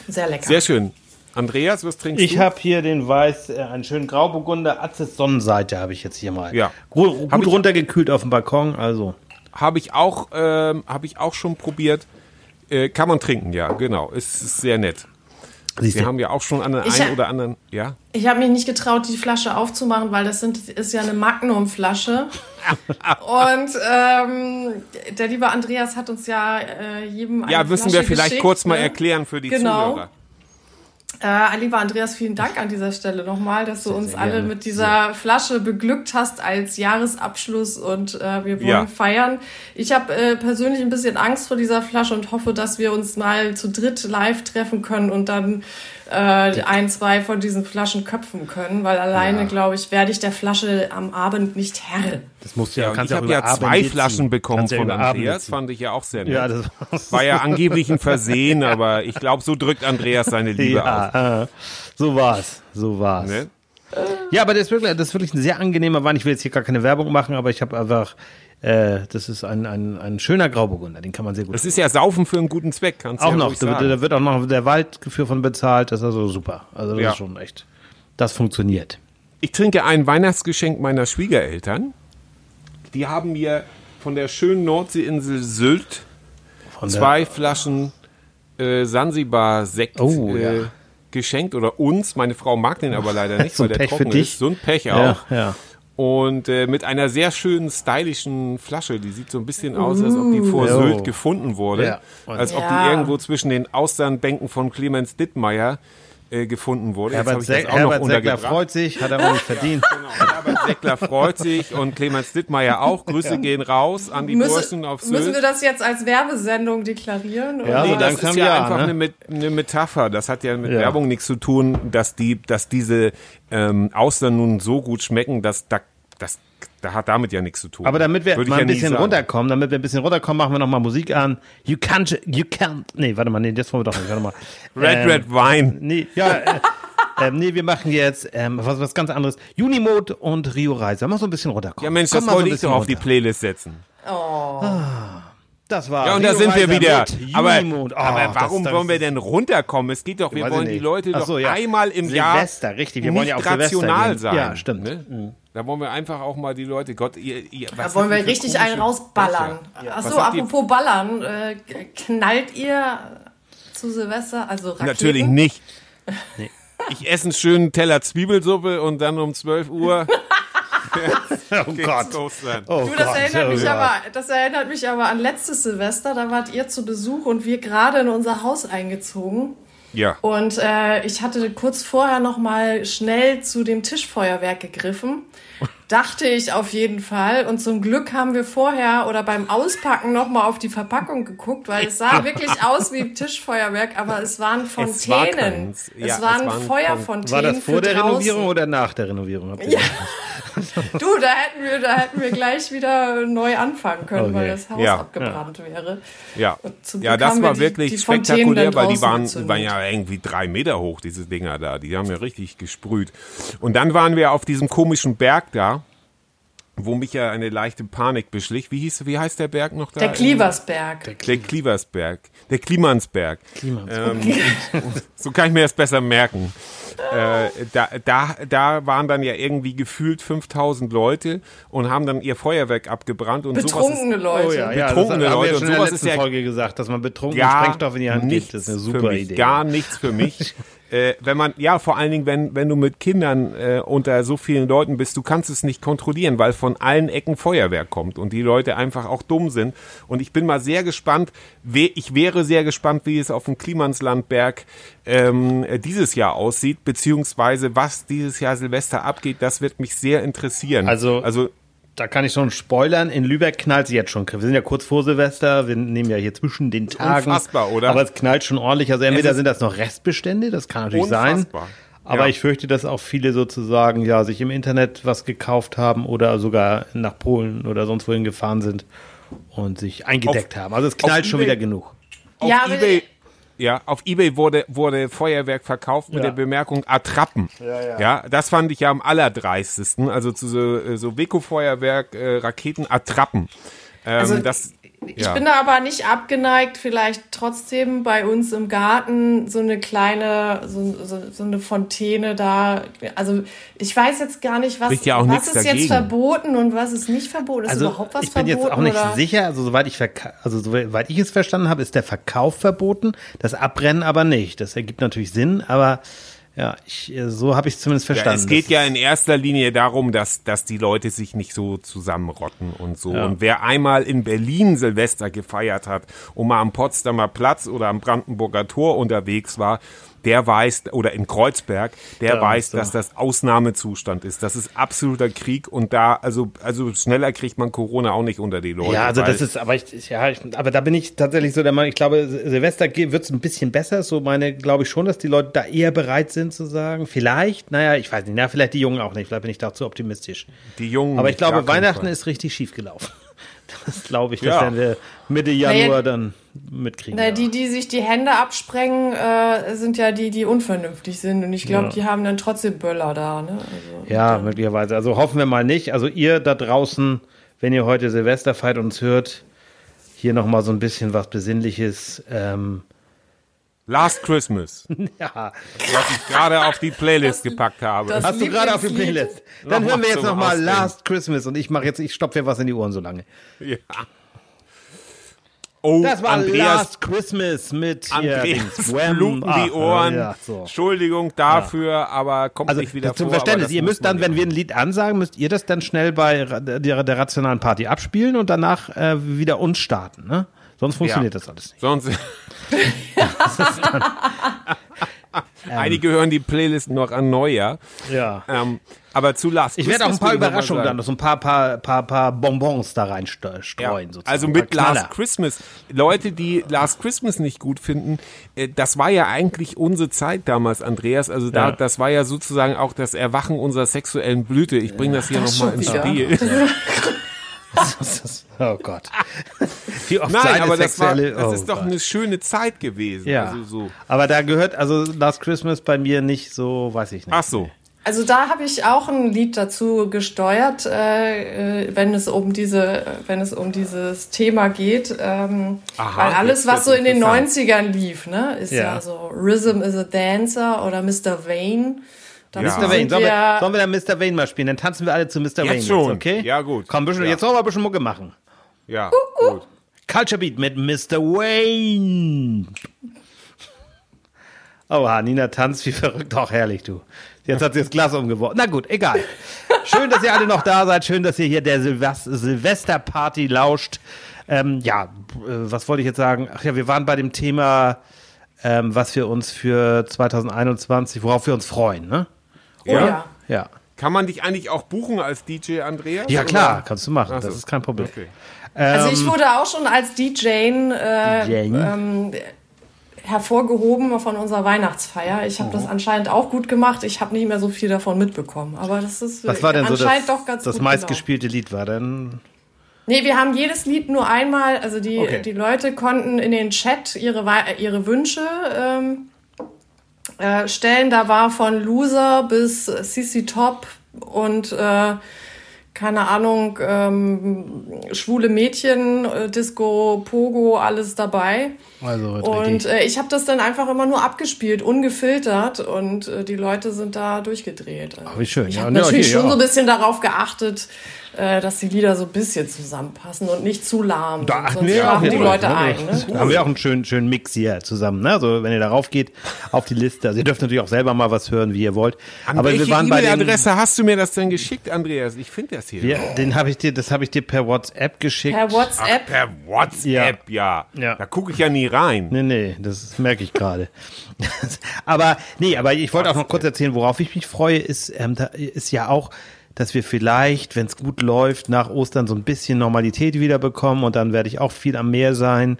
Speaker 3: Sehr lecker.
Speaker 1: Sehr schön. Andreas, was trinkst
Speaker 2: ich du? Ich habe hier den Weiß, äh, einen schönen Grauburgunder, Atzes Sonnenseite habe ich jetzt hier mal.
Speaker 1: Ja.
Speaker 2: Gut, gut runtergekühlt auf dem Balkon, also.
Speaker 1: Habe ich auch, ähm, habe ich auch schon probiert. Äh, kann man trinken, ja, genau. Ist, ist sehr nett. Siehst Wir haben ja auch schon an den einen oder anderen, ja.
Speaker 3: Ich habe mich nicht getraut, die Flasche aufzumachen, weil das sind, ist ja eine Magnum-Flasche. Und ähm, der liebe Andreas hat uns ja äh, jedem eine
Speaker 1: Ja, müssen
Speaker 3: Flasche
Speaker 1: wir vielleicht
Speaker 3: geschickt,
Speaker 1: kurz mal ne? erklären für die
Speaker 3: genau.
Speaker 1: Zuhörer.
Speaker 3: Äh, lieber Andreas, vielen Dank an dieser Stelle nochmal, dass du sehr, uns sehr alle gerne. mit dieser. Flasche beglückt hast als Jahresabschluss und äh, wir wollen ja. feiern. Ich habe äh, persönlich ein bisschen Angst vor dieser Flasche und hoffe, dass wir uns mal zu dritt live treffen können und dann äh, ein, zwei von diesen Flaschen köpfen können, weil alleine, ja. glaube ich, werde ich der Flasche am Abend nicht Herr.
Speaker 1: Das musst du ja, ja kannst Ich habe ja zwei Abend Flaschen bekommen von Andreas, fand ich ja auch sehr nett. Ja, das war ja angeblich ein Versehen, aber ich glaube, so drückt Andreas seine Liebe ja, aus.
Speaker 2: Äh, so war's, so war's. Ne? Ja, aber das ist, wirklich, das ist wirklich ein sehr angenehmer Wein. Ich will jetzt hier gar keine Werbung machen, aber ich habe einfach äh, das ist ein, ein, ein schöner Grauburgunder, den kann man sehr gut.
Speaker 1: Das ist ja Saufen für einen guten Zweck, kannst
Speaker 2: du Auch ja noch, da, da, wird auch noch der Wald für von bezahlt, das ist also super. Also das ja. ist schon echt, das funktioniert.
Speaker 1: Ich trinke ein Weihnachtsgeschenk meiner Schwiegereltern. Die haben mir von der schönen Nordseeinsel Sylt von zwei Flaschen äh, Sansibar-Sekt oh, äh, ja. geschenkt oder uns. Meine Frau mag den aber leider nicht,
Speaker 2: so weil der
Speaker 1: trocken
Speaker 2: ist.
Speaker 1: So ein Pech auch.
Speaker 2: Ja, ja.
Speaker 1: Und äh, mit einer sehr schönen stylischen Flasche. Die sieht so ein bisschen aus, als ob die vor
Speaker 2: Jo.
Speaker 1: Sylt gefunden wurde.
Speaker 2: Ja.
Speaker 1: Als ob
Speaker 3: Ja.
Speaker 1: die irgendwo zwischen den Austernbänken von Clemens Dittmeier äh, gefunden wurde. Jetzt
Speaker 2: Herbert,
Speaker 1: habe ich das auch noch
Speaker 2: Herbert Seckler
Speaker 1: untergebracht.
Speaker 2: freut sich, hat er auch nicht verdient.
Speaker 1: Genau, Herbert Seckler freut sich und Clemens Dittmeier auch. Grüße gehen raus an die Burschen
Speaker 3: Müssen,
Speaker 1: auf
Speaker 3: müssen wir
Speaker 1: Sylt.
Speaker 3: das jetzt als Werbesendung deklarieren?
Speaker 2: Ja,
Speaker 3: oder?
Speaker 1: Nee, das ist ja,
Speaker 2: ja,
Speaker 1: einfach
Speaker 2: ne?
Speaker 1: eine, Met- eine Metapher. Das hat ja mit
Speaker 2: Ja.
Speaker 1: Werbung nichts zu tun, dass die, dass diese ähm, Austern nun so gut schmecken, dass da, das, da hat damit ja nichts zu tun.
Speaker 2: Aber damit wir
Speaker 1: Würde
Speaker 2: mal
Speaker 1: ja
Speaker 2: ein
Speaker 1: nie
Speaker 2: bisschen runterkommen, damit wir ein bisschen runterkommen, machen wir nochmal Musik an. You can't, you can't, nee, warte mal, nee, das wollen wir doch nicht, warte mal.
Speaker 1: Red
Speaker 2: Ähm,
Speaker 1: Red Wine.
Speaker 2: Nee, ja, äh, ähm, nee, wir machen jetzt ähm, was, was ganz anderes. Unimode und Rio Reiser. Mach so ein bisschen runterkommen.
Speaker 1: Ja Mensch,
Speaker 2: Komm
Speaker 1: das
Speaker 2: mal so
Speaker 1: wollte ich doch auf die. Playlist setzen.
Speaker 2: Das war
Speaker 1: Ja, und da
Speaker 2: Rio
Speaker 1: sind wir
Speaker 2: Reiser
Speaker 1: wieder.
Speaker 2: mit
Speaker 1: Aber.
Speaker 2: Oh,
Speaker 1: aber
Speaker 2: das-
Speaker 1: warum
Speaker 2: das-
Speaker 1: wollen wir denn runterkommen? Es geht doch, wir wollen die. Leute
Speaker 2: Ach
Speaker 1: doch
Speaker 2: so, ja.
Speaker 1: einmal im Jahr
Speaker 2: Silvester, richtig. Wir wollen ja Silvester
Speaker 1: rational
Speaker 2: gehen.
Speaker 1: sein.
Speaker 2: Ja, stimmt.
Speaker 1: Ne? Da wollen wir einfach auch mal die Leute, Gott, ihr, ihr was
Speaker 3: Da wollen wir richtig einen rausballern.
Speaker 1: Becher?
Speaker 3: Achso, apropos Ballern, äh, knallt ihr zu Silvester, also Raketen?
Speaker 1: Natürlich nicht. Ich esse einen schönen Teller Zwiebelsuppe und dann um 12 Uhr
Speaker 2: Oh Gott.
Speaker 1: los dann.
Speaker 2: Oh
Speaker 3: Du, das
Speaker 2: Gott.
Speaker 3: erinnert,
Speaker 2: oh
Speaker 3: mich
Speaker 2: Gott.
Speaker 3: aber, das erinnert mich aber an letztes Silvester. Da wart ihr zu Besuch und wir gerade in unser Haus eingezogen.
Speaker 1: Ja.
Speaker 3: Und äh, ich hatte kurz vorher noch mal schnell zu dem Tischfeuerwerk gegriffen. Dachte ich auf jeden Fall. Und zum Glück haben wir vorher oder beim Auspacken noch mal auf die Verpackung geguckt, weil es sah wirklich aus wie Tischfeuerwerk, aber es waren
Speaker 1: Es war
Speaker 3: Fontänen.
Speaker 1: keins. Ja,
Speaker 3: es
Speaker 1: es
Speaker 3: waren
Speaker 1: waren
Speaker 3: Feuerfontänen
Speaker 2: War das vor
Speaker 3: für
Speaker 2: der
Speaker 3: draußen.
Speaker 2: Renovierung oder nach der Renovierung?
Speaker 3: Ja. Du, da hätten wir, da hätten wir gleich wieder neu anfangen können,
Speaker 2: Okay.
Speaker 3: weil das Haus
Speaker 1: Ja.
Speaker 3: abgebrannt wäre.
Speaker 1: Ja,
Speaker 3: zum
Speaker 1: ja
Speaker 3: Glück
Speaker 1: das war
Speaker 3: wir die-
Speaker 1: wirklich
Speaker 3: die Fontänen
Speaker 1: spektakulär, weil die waren, die
Speaker 3: gezündet.
Speaker 1: waren ja irgendwie drei Meter hoch, diese Dinger da. Die haben ja richtig gesprüht. Und dann waren wir auf diesem komischen Berg da, wo mich ja eine leichte Panik beschlich. Wie hieß, wie heißt der Berg noch da?
Speaker 3: Der Klieversberg.
Speaker 1: Der Klieversberg. Der Klimansberg. Ähm, so kann ich mir das besser merken. Äh, da, da, da waren dann ja irgendwie gefühlt 5000 Leute und haben dann ihr Feuerwerk abgebrannt und sowas
Speaker 3: Betrunkene
Speaker 1: ist,
Speaker 3: Leute.
Speaker 2: Oh ja, ja,
Speaker 1: Betrunkene
Speaker 2: das haben wir
Speaker 1: Leute
Speaker 2: ja
Speaker 1: und
Speaker 2: schon in der
Speaker 1: sowas
Speaker 2: letzten
Speaker 1: ist ja
Speaker 2: Folge gesagt, dass man betrunken
Speaker 1: gar
Speaker 2: Sprengstoff in die Hand gibt. Das ist eine
Speaker 1: für
Speaker 2: super
Speaker 1: mich,
Speaker 2: Idee.
Speaker 1: Gar nichts für mich. äh, wenn man, ja, vor allen Dingen, wenn, wenn du mit Kindern äh, unter so vielen Leuten bist, du kannst es nicht kontrollieren, weil von allen Ecken Feuerwerk kommt und die Leute einfach auch dumm sind. Und ich bin mal sehr gespannt, ich wäre sehr gespannt, wie es auf dem Klimanslandberg ähm, äh, dieses Jahr aussieht, beziehungsweise was dieses Jahr Silvester abgeht, das wird mich sehr interessieren.
Speaker 2: Also-
Speaker 1: also
Speaker 2: Da kann ich schon spoilern. In Lübeck knallt es jetzt schon. Wir sind ja kurz vor Silvester. Wir nehmen ja hier zwischen den Tagen.
Speaker 1: unfassbar, oder?
Speaker 2: Aber es knallt schon ordentlich. Also entweder sind das noch Restbestände, das kann natürlich
Speaker 1: Unfassbar.
Speaker 2: sein. Aber
Speaker 1: Ja.
Speaker 2: ich fürchte, dass auch viele sozusagen ja sich im Internet was gekauft haben oder sogar nach Polen oder sonst wohin gefahren sind und sich eingedeckt
Speaker 1: Auf-
Speaker 2: haben. Also es knallt schon
Speaker 1: eBay-
Speaker 2: wieder genug.
Speaker 1: auf
Speaker 3: Ja, aber-
Speaker 1: eBay, ja, auf eBay wurde, wurde Feuerwerk verkauft mit
Speaker 2: Ja.
Speaker 1: der Bemerkung Attrappen. Ja, ja. das fand ich ja am allerdreistesten. Also zu so, so Weko-Feuerwerk, äh, Raketen, Attrappen. Ähm,
Speaker 3: Also,
Speaker 1: das,
Speaker 3: Ich
Speaker 1: ja.
Speaker 3: bin da aber nicht abgeneigt, vielleicht trotzdem bei uns im Garten so eine kleine, so, so, so eine Fontäne da. Also ich weiß jetzt gar nicht, was,
Speaker 1: ja auch
Speaker 3: was ist
Speaker 1: dagegen.
Speaker 3: jetzt verboten und was ist nicht verboten. Ist
Speaker 2: Also
Speaker 3: überhaupt was
Speaker 2: ich bin
Speaker 3: verboten?
Speaker 2: jetzt auch nicht
Speaker 3: oder?
Speaker 2: sicher, also soweit ich also soweit ich es verstanden habe, ist der Verkauf verboten, das Abbrennen aber nicht. Das ergibt natürlich Sinn, aber ja, ich, äh, so habe ich es zumindest
Speaker 1: Ja,
Speaker 2: verstanden.
Speaker 1: es geht
Speaker 2: Das
Speaker 1: ja in erster Linie darum, dass, dass die Leute sich nicht so zusammenrotten und so.
Speaker 2: Ja.
Speaker 1: Und wer einmal in Berlin Silvester gefeiert hat und mal am Potsdamer Platz oder am Brandenburger Tor unterwegs war, der weiß, oder in Kreuzberg, der
Speaker 2: Ja,
Speaker 1: weiß,
Speaker 2: so.
Speaker 1: dass das Ausnahmezustand ist. Das ist absoluter Krieg und da, also, also schneller kriegt man Corona auch nicht unter die Leute.
Speaker 2: Ja, also das ist, aber ich, ja, ich, aber da bin ich tatsächlich so der Meinung, ich glaube, Sil- Silvester wird es ein bisschen besser. So meine, glaube ich schon, dass die Leute da eher bereit sind zu sagen. Vielleicht, naja, ich weiß nicht, na, vielleicht die Jungen auch nicht, vielleicht bin ich da zu optimistisch.
Speaker 1: die Jungen.
Speaker 2: Aber ich glaube, Weihnachten ist richtig schief gelaufen. Das glaube ich, das
Speaker 1: Ja.
Speaker 2: wir Mitte Januar dann mitkriegen.
Speaker 3: Na,
Speaker 2: ja.
Speaker 3: die, die sich die Hände absprengen, äh, sind ja die, die unvernünftig sind. Und ich glaube,
Speaker 2: Ja.
Speaker 3: die haben dann trotzdem Böller da. Ne? Also,
Speaker 2: Ja, möglicherweise. Also hoffen wir mal nicht. Also ihr da draußen, wenn ihr heute Silvester feiert und uns hört, hier nochmal so ein bisschen was Besinnliches. Ähm,
Speaker 1: Last Christmas,
Speaker 2: ja.
Speaker 1: was ich gerade auf die Playlist gepackt habe.
Speaker 3: das-
Speaker 2: Hast du gerade auf die. Playlist? Dann
Speaker 1: Noch
Speaker 2: hören wir jetzt
Speaker 1: zum
Speaker 2: nochmal. Last Christmas und ich mache jetzt, ich stopfe dir was in die Ohren so lange.
Speaker 1: Ja. Oh,
Speaker 2: Das war
Speaker 1: Andreas,
Speaker 2: Last Christmas mit hier
Speaker 1: Andreas bluten die
Speaker 2: Ah,
Speaker 1: Ohren.
Speaker 2: ja, so.
Speaker 1: Entschuldigung dafür, aber kommt
Speaker 2: Also
Speaker 1: nicht wieder
Speaker 2: zum
Speaker 1: vor.
Speaker 2: Verständnis,
Speaker 1: aber das
Speaker 2: ihr müsst dann, wenn wir ein Lied ansagen, müsst ihr das dann schnell bei der, der rationalen Party abspielen und danach äh, wieder uns starten, ne? Sonst funktioniert
Speaker 1: Ja.
Speaker 2: das alles nicht.
Speaker 1: Sonst. Einige hören die Playlist noch an Neujahr.
Speaker 2: Ja.
Speaker 1: Ähm, aber zu Last
Speaker 2: Ich werde auch ein paar Überraschungen dann, so ein paar, paar, paar, paar Bonbons da reinstreuen,
Speaker 1: Ja,
Speaker 2: sozusagen.
Speaker 1: also mit. Last Christmas. Leute, die Last Christmas nicht gut finden, äh, das war ja eigentlich unsere Zeit damals, Andreas. Also da,
Speaker 2: Ja.
Speaker 1: das war ja sozusagen auch das Erwachen unserer sexuellen Blüte. Ich bringe das hier nochmal ins. Spiel.
Speaker 2: Oh Gott. Wie oft
Speaker 1: Nein, aber das, war, das
Speaker 2: oh
Speaker 1: ist doch
Speaker 2: Gott.
Speaker 1: eine schöne Zeit gewesen.
Speaker 2: Ja.
Speaker 1: Also so.
Speaker 2: Aber da gehört also Last Christmas bei mir nicht so, weiß ich nicht.
Speaker 1: Ach so.
Speaker 3: Also da habe ich auch ein Lied dazu gesteuert, äh, äh, wenn es um diese, wenn es um dieses Thema geht, ähm,
Speaker 1: Aha,
Speaker 3: weil alles, was so in den
Speaker 1: interessant.
Speaker 3: 90ern lief, ne, ist ja,
Speaker 2: Ja.
Speaker 3: so Rhythm is a Dancer oder Mr. Vane. Da
Speaker 1: Ja.
Speaker 2: Mr. Wayne, sollen wir, sollen wir dann Mr. Wayne mal spielen? Dann tanzen wir alle zu Mr. Wayne.
Speaker 1: schon.
Speaker 2: Jetzt, okay?
Speaker 1: Ja, gut.
Speaker 2: Komm, bisschen,
Speaker 1: Ja.
Speaker 2: jetzt sollen wir ein bisschen Mucke machen.
Speaker 1: Ja, gut.
Speaker 2: Culture Beat mit Mr. Wayne. Oha, Nina tanzt wie verrückt. Auch herrlich, du. Jetzt hat sie das Glas umgeworfen. Na gut, egal. Schön, dass ihr alle noch da seid. Schön, dass ihr hier der Silvest Silvesterparty lauscht. Ähm, ja, äh, was wollte ich jetzt sagen? Ach ja, wir waren bei dem Thema, ähm, was wir uns für 2021, worauf wir uns freuen, ne?
Speaker 3: Oh ja.
Speaker 2: Ja.
Speaker 1: Kann man dich eigentlich auch buchen als DJ, Andreas?
Speaker 2: Ja, klar,
Speaker 1: Oder?
Speaker 2: kannst du machen.
Speaker 1: Ach so.
Speaker 2: Das ist kein Problem.
Speaker 1: Okay.
Speaker 3: Also ich wurde auch schon als DJ, äh,
Speaker 2: DJ.
Speaker 3: Ähm, hervorgehoben von unserer Weihnachtsfeier. Ich habe
Speaker 2: Mhm.
Speaker 3: das anscheinend auch gut gemacht. Ich habe nicht mehr so viel davon mitbekommen. Aber das ist
Speaker 2: Was war denn so
Speaker 3: anscheinend
Speaker 2: das,
Speaker 3: doch ganz
Speaker 2: das
Speaker 3: gut
Speaker 2: meistgespielte Lied? War denn
Speaker 3: Nee, wir haben jedes Lied nur einmal, also die,
Speaker 2: Okay.
Speaker 3: die Leute konnten in den Chat ihre, ihre Wünsche ähm, äh, stellen. Da war von Loser bis CC Top und äh, keine Ahnung, ähm, schwule Mädchen, äh, Disco, Pogo, alles dabei.
Speaker 2: Also
Speaker 3: Und äh, ich habe das dann einfach immer nur abgespielt, ungefiltert und äh, die Leute sind da durchgedreht.
Speaker 2: Ach, wie schön.
Speaker 3: Ich
Speaker 2: Ja,
Speaker 3: habe
Speaker 2: ja,
Speaker 3: natürlich
Speaker 2: hier
Speaker 3: schon
Speaker 2: ja
Speaker 3: so ein bisschen darauf geachtet, äh, dass die Lieder so ein bisschen zusammenpassen und nicht zu lahm.
Speaker 2: Da
Speaker 3: sonst
Speaker 2: wir auch
Speaker 3: schlafen die Leute
Speaker 2: drauf,
Speaker 3: ein.
Speaker 2: ne?
Speaker 3: Ne?
Speaker 2: Da haben wir auch einen schönen, schönen Mix hier zusammen. Ne? Also wenn ihr darauf geht, auf die Liste. Also ihr dürft natürlich auch selber mal was hören, wie ihr wollt.
Speaker 1: An
Speaker 2: Aber
Speaker 1: welche
Speaker 2: wir waren bei den,
Speaker 1: E-Mail-Adresse hast du mir das denn geschickt, Andreas? Ich finde das hier.
Speaker 2: wir, den habe ich dir, das habe ich dir per WhatsApp geschickt.
Speaker 3: Per WhatsApp.
Speaker 1: Ach, per WhatsApp, ja.
Speaker 2: Ja.
Speaker 1: Da gucke ich ja nie rein.
Speaker 2: Nee, nee, das merke ich gerade. aber nee, aber ich wollte auch noch kurz erzählen, worauf ich mich freue, ist, ähm, da ist ja auch, dass wir vielleicht, wenn es gut läuft, nach Ostern so ein bisschen Normalität wieder bekommen und dann werde ich auch viel am Meer sein.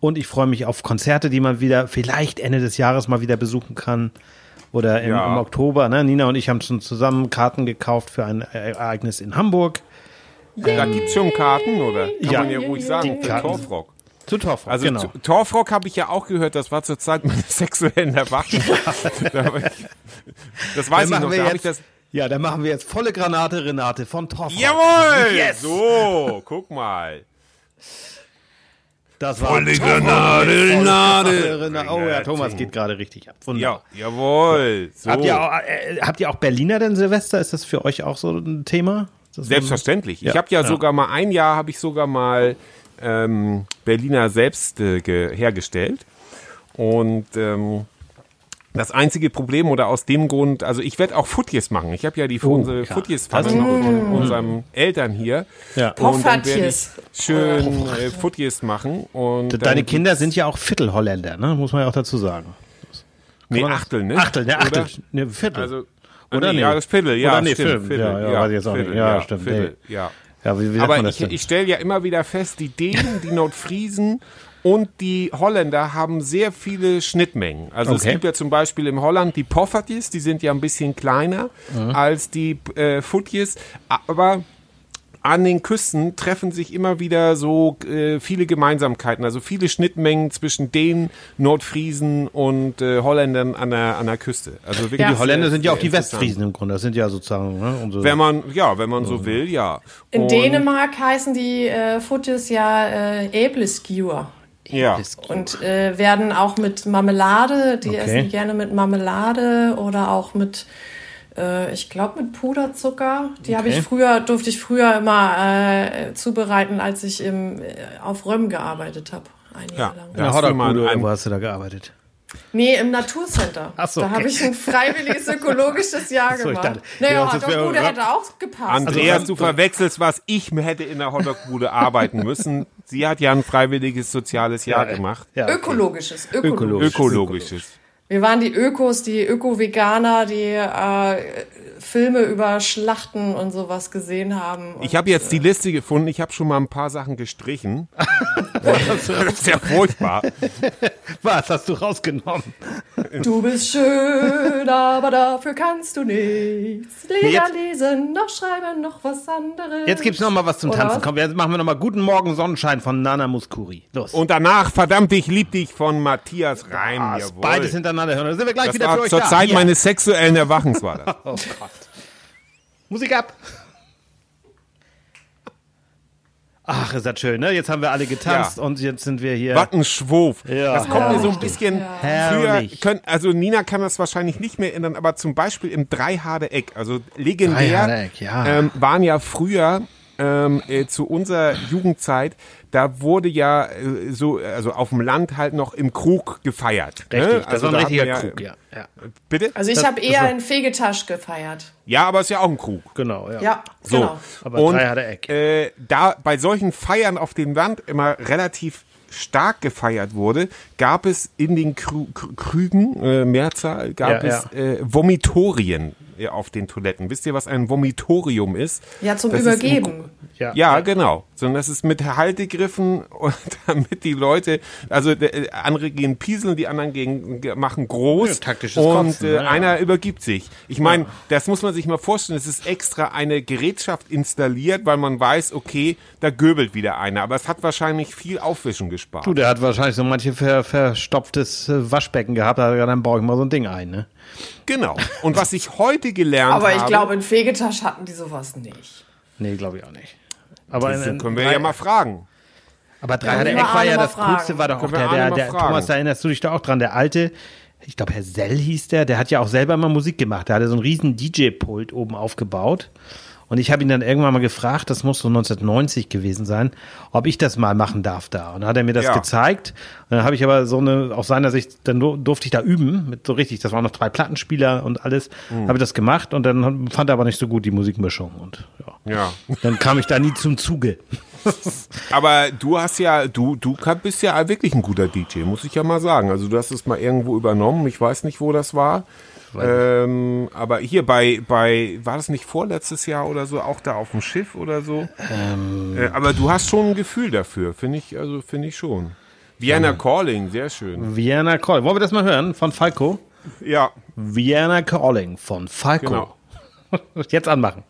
Speaker 2: Und ich freue mich auf Konzerte, die man wieder vielleicht Ende des Jahres mal wieder besuchen kann. Oder im,
Speaker 1: Ja.
Speaker 2: im Oktober. Ne? Nina und ich haben schon zusammen Karten gekauft für ein Ereignis in Hamburg.
Speaker 1: Da gibt's schon Karten, oder? Kann
Speaker 2: Ja.
Speaker 1: man ja ruhig sagen,
Speaker 2: Karten.
Speaker 1: Torfrock.
Speaker 2: Zu Torfrock,
Speaker 1: Also
Speaker 2: genau.
Speaker 1: zu- Torfrock habe ich ja auch gehört, das war zur Zeit meiner sexuellen ich- das weiß ich noch, da habe ich das...
Speaker 2: ja, dann machen wir jetzt volle Granate Renate von Torfrock.
Speaker 1: Jawohl!
Speaker 2: Yes!
Speaker 1: So, guck mal.
Speaker 2: Das war
Speaker 1: Volle. Granate,
Speaker 2: Renate.
Speaker 1: Renate.
Speaker 2: Oh ja, Thomas geht gerade richtig ab.
Speaker 1: Ja,
Speaker 2: Wunderbar.
Speaker 1: jawohl. So.
Speaker 2: Habt, ihr auch, äh, habt ihr auch Berliner denn Silvester? Ist das für euch auch so ein Thema? Das so ein-
Speaker 1: Selbstverständlich. Ich
Speaker 2: Ja,
Speaker 1: habe ja,
Speaker 2: ja.
Speaker 1: sogar mal ein Jahr habe ich sogar mal ähm, Berliner selbst äh, ge hergestellt und ähm, das einzige Problem oder aus dem Grund, also ich werde auch Futjes machen. Ich habe ja die
Speaker 2: Oh,
Speaker 1: unsere
Speaker 2: ja.
Speaker 1: Futjes-Pfanne
Speaker 2: Das-
Speaker 1: noch von unseren Eltern hier.
Speaker 2: Ja.
Speaker 1: Und dann werde ich schön äh, Futjes machen. Und
Speaker 2: Deine Kinder sind ja auch Viertelholländer, ne? muss man ja auch dazu sagen.
Speaker 1: Nee, Achtel, ne?
Speaker 2: Achtel, ne? Achtel.
Speaker 1: Oder?
Speaker 2: Ne, Viertel.
Speaker 1: Also,
Speaker 2: Oder
Speaker 1: nee,
Speaker 2: nee?
Speaker 1: Ja, das Viertel, ja,
Speaker 2: Oder nee,
Speaker 1: stimmt,
Speaker 2: Film.
Speaker 1: Viertel,
Speaker 2: Ja, ja, weiß ich jetzt auch nicht.
Speaker 1: Viertel,
Speaker 2: Ja, stimmt,
Speaker 1: Viertel, ja.
Speaker 2: ja, wie, wie
Speaker 1: Aber
Speaker 2: man das
Speaker 1: ich,
Speaker 2: denn?
Speaker 1: ich stelle ja immer wieder fest, die Dänen, die Nordfriesen und die Holländer haben sehr viele Schnittmengen. Also es
Speaker 2: Okay.
Speaker 1: gibt ja zum Beispiel im Holland die Poffertjes, die sind ja ein bisschen kleiner
Speaker 2: Mhm.
Speaker 1: als die äh, Futjes, aber an den Küsten treffen sich immer wieder so äh, viele Gemeinsamkeiten, also viele Schnittmengen zwischen den Nordfriesen und äh, Holländern an der, an der Küste. Also wirklich
Speaker 3: Ja.
Speaker 2: die Holländer sind ja auch die. Westfriesen im Grunde. Das sind ja sozusagen ne, unsere.
Speaker 1: Wenn man, ja, wenn man so will, ja.
Speaker 3: In
Speaker 1: Und-
Speaker 3: Dänemark heißen die äh, Futjes ja äh, Äbleskewer.
Speaker 1: Ja.
Speaker 3: Und äh, werden auch mit Marmelade, die
Speaker 2: Okay.
Speaker 3: essen gerne mit Marmelade oder auch mit, äh, ich glaube mit Puderzucker. Die habe
Speaker 2: Okay.
Speaker 3: ich früher, durfte ich früher immer äh, zubereiten, als ich im, äh, auf Röm gearbeitet habe. ein
Speaker 1: Ja.
Speaker 3: Jahr lang.
Speaker 2: In der
Speaker 1: hast du mal
Speaker 2: Hodderbude,
Speaker 1: ein-
Speaker 2: wo hast du da gearbeitet?
Speaker 3: Nee, im Naturcenter.
Speaker 2: Ach so,
Speaker 3: da
Speaker 2: okay.
Speaker 3: habe ich ein freiwilliges ökologisches Jahr
Speaker 2: so, ich
Speaker 3: gemacht.
Speaker 2: dachte-
Speaker 3: naja,
Speaker 2: ja,
Speaker 3: Hotdog-Bude hätte auch gepasst.
Speaker 1: Andreas,
Speaker 2: Also,
Speaker 1: du verwechselst was. Ich hätte in der Hotdog-Bude arbeiten müssen. Sie hat ja ein freiwilliges soziales Jahr gemacht.
Speaker 2: Ja, okay.
Speaker 3: Ökologisches, ökologisch.
Speaker 2: Ökologisch.
Speaker 1: Ökologisches.
Speaker 3: Wir waren die Ökos, die Öko-Veganer, die äh, Filme über Schlachten und sowas gesehen haben.
Speaker 1: Ich habe jetzt die Liste gefunden. Ich habe schon mal ein paar Sachen gestrichen. das ist ja furchtbar.
Speaker 2: Was hast du rausgenommen?
Speaker 3: Du bist schön, aber dafür kannst du nichts. Lieder
Speaker 2: jetzt-
Speaker 3: lesen, noch schreiben, noch was anderes.
Speaker 2: Jetzt gibt's noch mal was zum
Speaker 3: Oder
Speaker 2: Tanzen.
Speaker 3: was?
Speaker 2: Komm, jetzt machen wir noch mal Guten Morgen Sonnenschein von Nana Muskuri. Los.
Speaker 1: Und danach, verdammt, ich lieb dich von Matthias Reim. Jawohl.
Speaker 2: beides hintereinander hören. Dann sind wir gleich
Speaker 1: Das
Speaker 2: wieder für euch
Speaker 1: zur
Speaker 2: da.
Speaker 1: Zeit
Speaker 2: Hier.
Speaker 1: meines sexuellen Erwachens war das.
Speaker 2: Oh Gott. Musik ab. Ach, ist das schön, ne? Jetzt haben wir alle getanzt
Speaker 1: Ja.
Speaker 2: und jetzt sind wir hier.
Speaker 1: Schwurf.
Speaker 2: Ja.
Speaker 1: Das kommt mir so ein bisschen
Speaker 2: Herrlich.
Speaker 1: früher. Können, also Nina kann das wahrscheinlich nicht mehr ändern, aber zum Beispiel im Dreihadereck, also legendär,
Speaker 2: Dreihadereck, ja.
Speaker 1: ähm, waren ja früher ähm, äh, zu unserer Jugendzeit, da wurde ja äh, so, also auf dem Land halt noch im Krug gefeiert.
Speaker 2: Richtig,
Speaker 1: ne?
Speaker 2: das
Speaker 1: also
Speaker 2: war ein
Speaker 1: da
Speaker 2: richtiger
Speaker 1: hat
Speaker 2: Krug, ja. ja.
Speaker 1: Bitte?
Speaker 3: Also ich habe eher
Speaker 2: war-
Speaker 3: in Fegetasch gefeiert.
Speaker 1: Ja, aber ist ja auch ein Krug.
Speaker 2: Genau, ja.
Speaker 3: Ja,
Speaker 1: So.
Speaker 3: genau.
Speaker 2: Aber
Speaker 1: und
Speaker 2: Dreihadereck.
Speaker 1: äh, da bei solchen Feiern auf dem Land immer relativ stark gefeiert wurde, gab es in den Krü Krü- Krügen, äh, Mehrzahl, gab
Speaker 2: Ja,
Speaker 1: es Äh, Vomitorien auf den Toiletten. Wisst ihr, was ein Vomitorium ist?
Speaker 3: Ja, zum
Speaker 1: Das ist im
Speaker 3: Übergeben.
Speaker 2: Ja.
Speaker 1: Ja, genau. Sondern das ist mit Haltegriffen und damit die Leute, also äh, andere gehen pieseln, die anderen gehen, ge- machen groß
Speaker 2: Ja, taktisches
Speaker 1: und
Speaker 2: Kotzen,
Speaker 1: äh,
Speaker 2: ja, ja.
Speaker 1: einer übergibt sich. Ich meine, das muss man sich mal vorstellen. Es ist extra eine Gerätschaft installiert, weil man weiß, okay, da göbelt wieder einer. Aber es hat wahrscheinlich viel Aufwischen gespart.
Speaker 2: Du, der hat wahrscheinlich so manche ver, verstopftes äh, Waschbecken gehabt, da hat er gesagt, dann baue ich mal so ein Ding ein, ne?
Speaker 1: Genau. Und was ich heute gelernt
Speaker 3: Aber
Speaker 1: habe,
Speaker 3: ich glaube, in Fegetasch hatten die sowas nicht.
Speaker 2: Nee, glaube ich auch nicht. Aber
Speaker 1: das
Speaker 2: in-
Speaker 1: können wir
Speaker 2: drei-
Speaker 1: ja mal fragen.
Speaker 2: Aber
Speaker 3: Können wir
Speaker 2: Dreihadereck war
Speaker 3: Arne
Speaker 2: ja das
Speaker 3: fragen.
Speaker 2: Coolste, war doch auch der, der, der. Thomas, da erinnerst du dich doch auch dran, der alte, ich glaube Herr Sell hieß der, der hat ja auch selber mal Musik gemacht, der hatte so einen riesen DJ-Pult oben aufgebaut und ich habe ihn dann irgendwann mal gefragt, das muss so 1990 gewesen sein, ob ich das mal machen darf da und dann hat er mir das
Speaker 1: Ja.
Speaker 2: gezeigt und dann habe ich aber so eine, aus seiner Sicht, dann dur- durfte ich da üben, mit so richtig, das waren noch drei Plattenspieler und alles,
Speaker 1: Mhm.
Speaker 2: habe ich das gemacht und dann fand er aber nicht so gut die Musikmischung und ja.
Speaker 1: Ja.
Speaker 2: Dann kam ich da nie zum Zuge.
Speaker 1: Aber du hast ja, du, du bist ja wirklich ein guter DJ, muss ich ja mal sagen. Also du hast es mal irgendwo übernommen. Ich weiß nicht, wo das war. Ähm, aber hier bei, bei, war das nicht vorletztes Jahr oder so, auch da auf dem Schiff oder so? Äh, aber du hast schon ein Gefühl dafür, finde ich, also finde ich schon. Vienna Calling, sehr schön.
Speaker 2: Vienna Calling. Wollen wir das mal hören von Falco?
Speaker 1: Ja,
Speaker 2: Vienna Calling von Falco.
Speaker 1: Genau.
Speaker 2: Jetzt anmachen.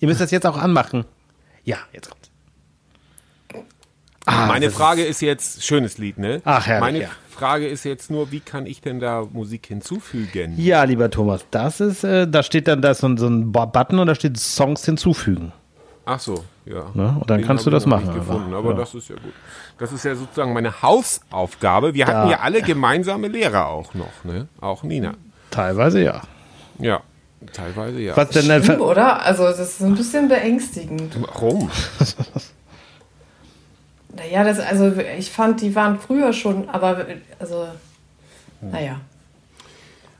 Speaker 2: Ihr müsst das jetzt auch anmachen. Ja, jetzt kommt's. Ah,
Speaker 1: meine Frage ist jetzt, schönes Lied, ne?
Speaker 2: Ach, herrlich,
Speaker 1: Meine
Speaker 2: ja.
Speaker 1: Frage ist jetzt nur, wie kann ich denn da Musik hinzufügen?
Speaker 2: Ja, lieber Thomas, das ist, äh, da steht dann da ist so, ein- so ein Button und da steht Songs hinzufügen.
Speaker 1: Ach so, ja.
Speaker 2: Ne? Und dann
Speaker 1: Den
Speaker 2: kannst du das machen,
Speaker 1: Gefunden,
Speaker 2: aber,
Speaker 1: aber
Speaker 2: ja.
Speaker 1: das ist ja gut. Das ist ja sozusagen meine Hausaufgabe. Wir hatten ja alle gemeinsame Lehrer auch noch, ne? Auch Nina.
Speaker 2: Teilweise ja.
Speaker 1: Ja, teilweise ja.
Speaker 2: Was denn?
Speaker 3: Schlimm, oder? Also das ist ein bisschen beängstigend.
Speaker 1: Warum?
Speaker 3: Naja, das, also ich fand, die waren früher schon, aber also, naja.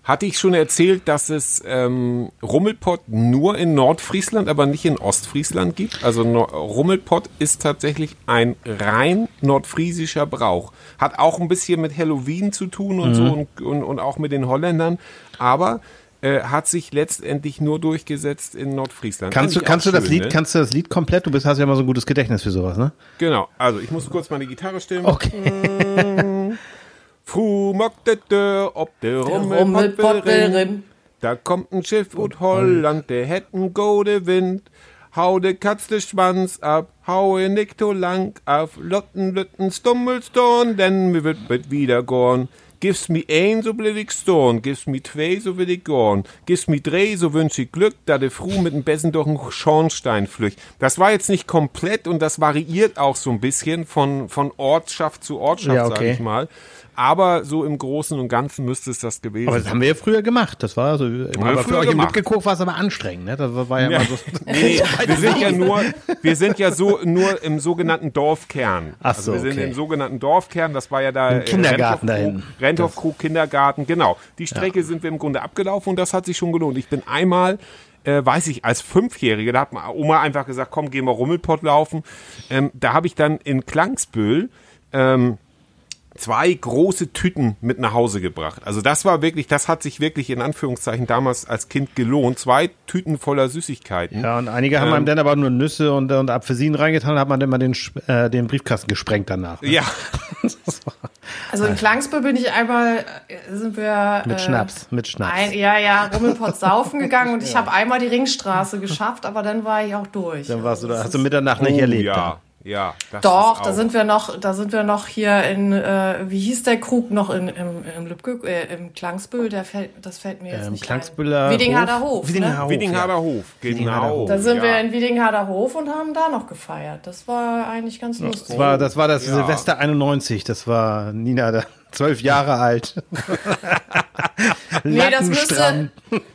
Speaker 1: Hatte ich schon erzählt, dass es ähm, Rummelpott nur in Nordfriesland, aber nicht in Ostfriesland gibt? Also no Rummelpott ist tatsächlich ein rein nordfriesischer Brauch. Hat auch ein bisschen mit Halloween zu tun und so und, und, und auch mit den Holländern, aber äh, hat sich letztendlich nur durchgesetzt in Nordfriesland.
Speaker 2: kannst du, kannst du
Speaker 1: auch
Speaker 2: das
Speaker 1: schön,
Speaker 2: Lied,
Speaker 1: ne?
Speaker 2: kannst du das Lied komplett? Du bist, hast ja immer so ein gutes Gedächtnis für sowas, ne?
Speaker 1: Genau, also ich muss kurz meine Gitarre stimmen.
Speaker 2: Okay.
Speaker 1: Fru mock de Dörr, ob rin.
Speaker 3: rin.
Speaker 1: Da kommt ein Schiff ut Holland, der hätten gode Wind. Hau de Katz de Schwanz ab, hau in nicht to lang auf Lotten, Lütten, Stummelstorn, denn mir wird bet wieder gorn. Gibst mi ein, so will ich storn, gibst mi zwei, so will ich gorn, gibst mi drei, so wünsch ich Glück, da de Fru mit dem Bessen durch den Schornstein flücht. Das war jetzt nicht komplett und das variiert auch so ein bisschen von, von Ortschaft zu Ortschaft,
Speaker 2: Ja,
Speaker 1: sag
Speaker 2: okay.
Speaker 1: ich mal. Aber so im Großen und Ganzen müsste es das gewesen
Speaker 2: Aber das haben wir ja früher gemacht. Das war so, aber für euch
Speaker 1: gemacht.
Speaker 2: mitgeguckt war es aber anstrengend, ne? Das war ja,
Speaker 1: Ja.
Speaker 2: immer so.
Speaker 1: Nee, wir sind ja nur, wir sind ja so nur im sogenannten Dorfkern.
Speaker 2: Ach so,
Speaker 1: also wir sind
Speaker 2: okay.
Speaker 1: im sogenannten Dorfkern, das war ja da
Speaker 2: Im Kindergarten
Speaker 1: Renthof-
Speaker 2: da hinten.
Speaker 1: Renthof-Krug, Kindergarten, genau. Die Strecke sind wir im Grunde abgelaufen und das hat sich schon gelohnt. Ich bin einmal äh, weiß ich, als Fünfjährige, da hat ma- Oma einfach gesagt, komm, gehen wir Rummelpott laufen. Ähm, da habe ich dann in Klangsbühl ähm, zwei große Tüten mit nach Hause gebracht. Also das war wirklich, das hat sich wirklich in Anführungszeichen damals als Kind gelohnt. Zwei Tüten voller Süßigkeiten.
Speaker 2: Ja, und einige haben
Speaker 1: Ähm.
Speaker 2: einem dann aber nur Nüsse und, und Apfelsinen reingetan, hat man dann mal den, äh, den Briefkasten gesprengt danach. ne?
Speaker 1: Ja,
Speaker 3: Also in Klangsburg bin ich einmal, äh, sind wir...
Speaker 2: Mit
Speaker 3: äh,
Speaker 2: Schnaps, mit Schnaps.
Speaker 3: Ein, ja, ja, Rummelpott saufen gegangen und ich habe einmal die Ringstraße geschafft, aber dann war ich auch durch.
Speaker 2: Dann warst du da,
Speaker 3: Das
Speaker 2: hast du Mitternacht nicht
Speaker 1: Oh,
Speaker 2: erlebt.
Speaker 1: Ja, ja. das
Speaker 3: Doch,
Speaker 1: ist
Speaker 3: da
Speaker 1: auch-
Speaker 3: sind wir noch, da sind wir noch hier in, äh, wie hieß der Krug noch in, im, im Lübke, äh, im Klangsbüll, der fällt, das fällt mir jetzt
Speaker 2: Ähm,
Speaker 3: nicht
Speaker 2: Klangsbüller
Speaker 3: ein. Wiedingharder Hof.
Speaker 2: Wiedingharder
Speaker 3: ne?
Speaker 2: Hof.
Speaker 1: Wiedingharder
Speaker 2: ja.
Speaker 1: Hof,
Speaker 2: Wiedingharder
Speaker 1: genau.
Speaker 2: Hof.
Speaker 3: Da sind
Speaker 1: ja.
Speaker 3: wir in Wiedingharder Hof und haben da noch gefeiert. Das war eigentlich ganz lustig.
Speaker 2: Das war, das war das
Speaker 1: Ja.
Speaker 2: Silvester 91. Das war Nina, da, zwölf Jahre alt.
Speaker 3: Nee, das müsste,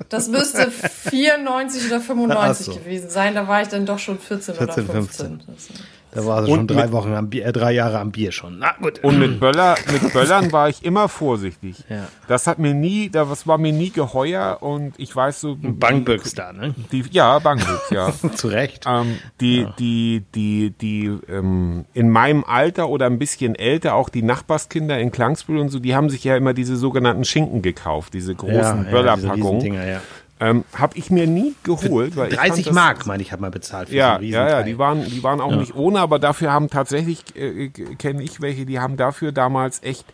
Speaker 3: das müsste 94 oder 95
Speaker 2: Ach so.
Speaker 3: gewesen sein. Da war ich dann doch schon 14,
Speaker 2: 14,
Speaker 3: oder 15.
Speaker 2: 15. Da war sie
Speaker 1: Und
Speaker 2: schon drei
Speaker 1: mit-
Speaker 2: Wochen am Bier, äh, drei Jahre am Bier schon. Na gut.
Speaker 1: Und mit, Böller, mit Böllern war ich immer vorsichtig.
Speaker 2: Ja.
Speaker 1: Das hat mir nie, das war mir nie geheuer und ich weiß so.
Speaker 2: Bangböcks da, ne?
Speaker 1: Die, ja, Bangbüchs, ja.
Speaker 2: Zu Recht.
Speaker 1: ähm, die, die, die, die, ähm, in meinem Alter oder ein bisschen älter, auch die Nachbarskinder in Klangsbühl und so, die haben sich ja immer diese sogenannten Schinken gekauft, diese großen
Speaker 2: diese
Speaker 1: Böllerpackungen.
Speaker 2: Ja.
Speaker 1: Ähm, habe ich mir nie geholt, weil ich fand
Speaker 2: 30
Speaker 1: das-
Speaker 2: Mark, meine ich, hat man bezahlt für
Speaker 1: Ja,
Speaker 2: so
Speaker 1: ja, ja, die waren, die waren auch nicht ohne, aber dafür haben tatsächlich, äh, kenne ich welche, die haben dafür damals echt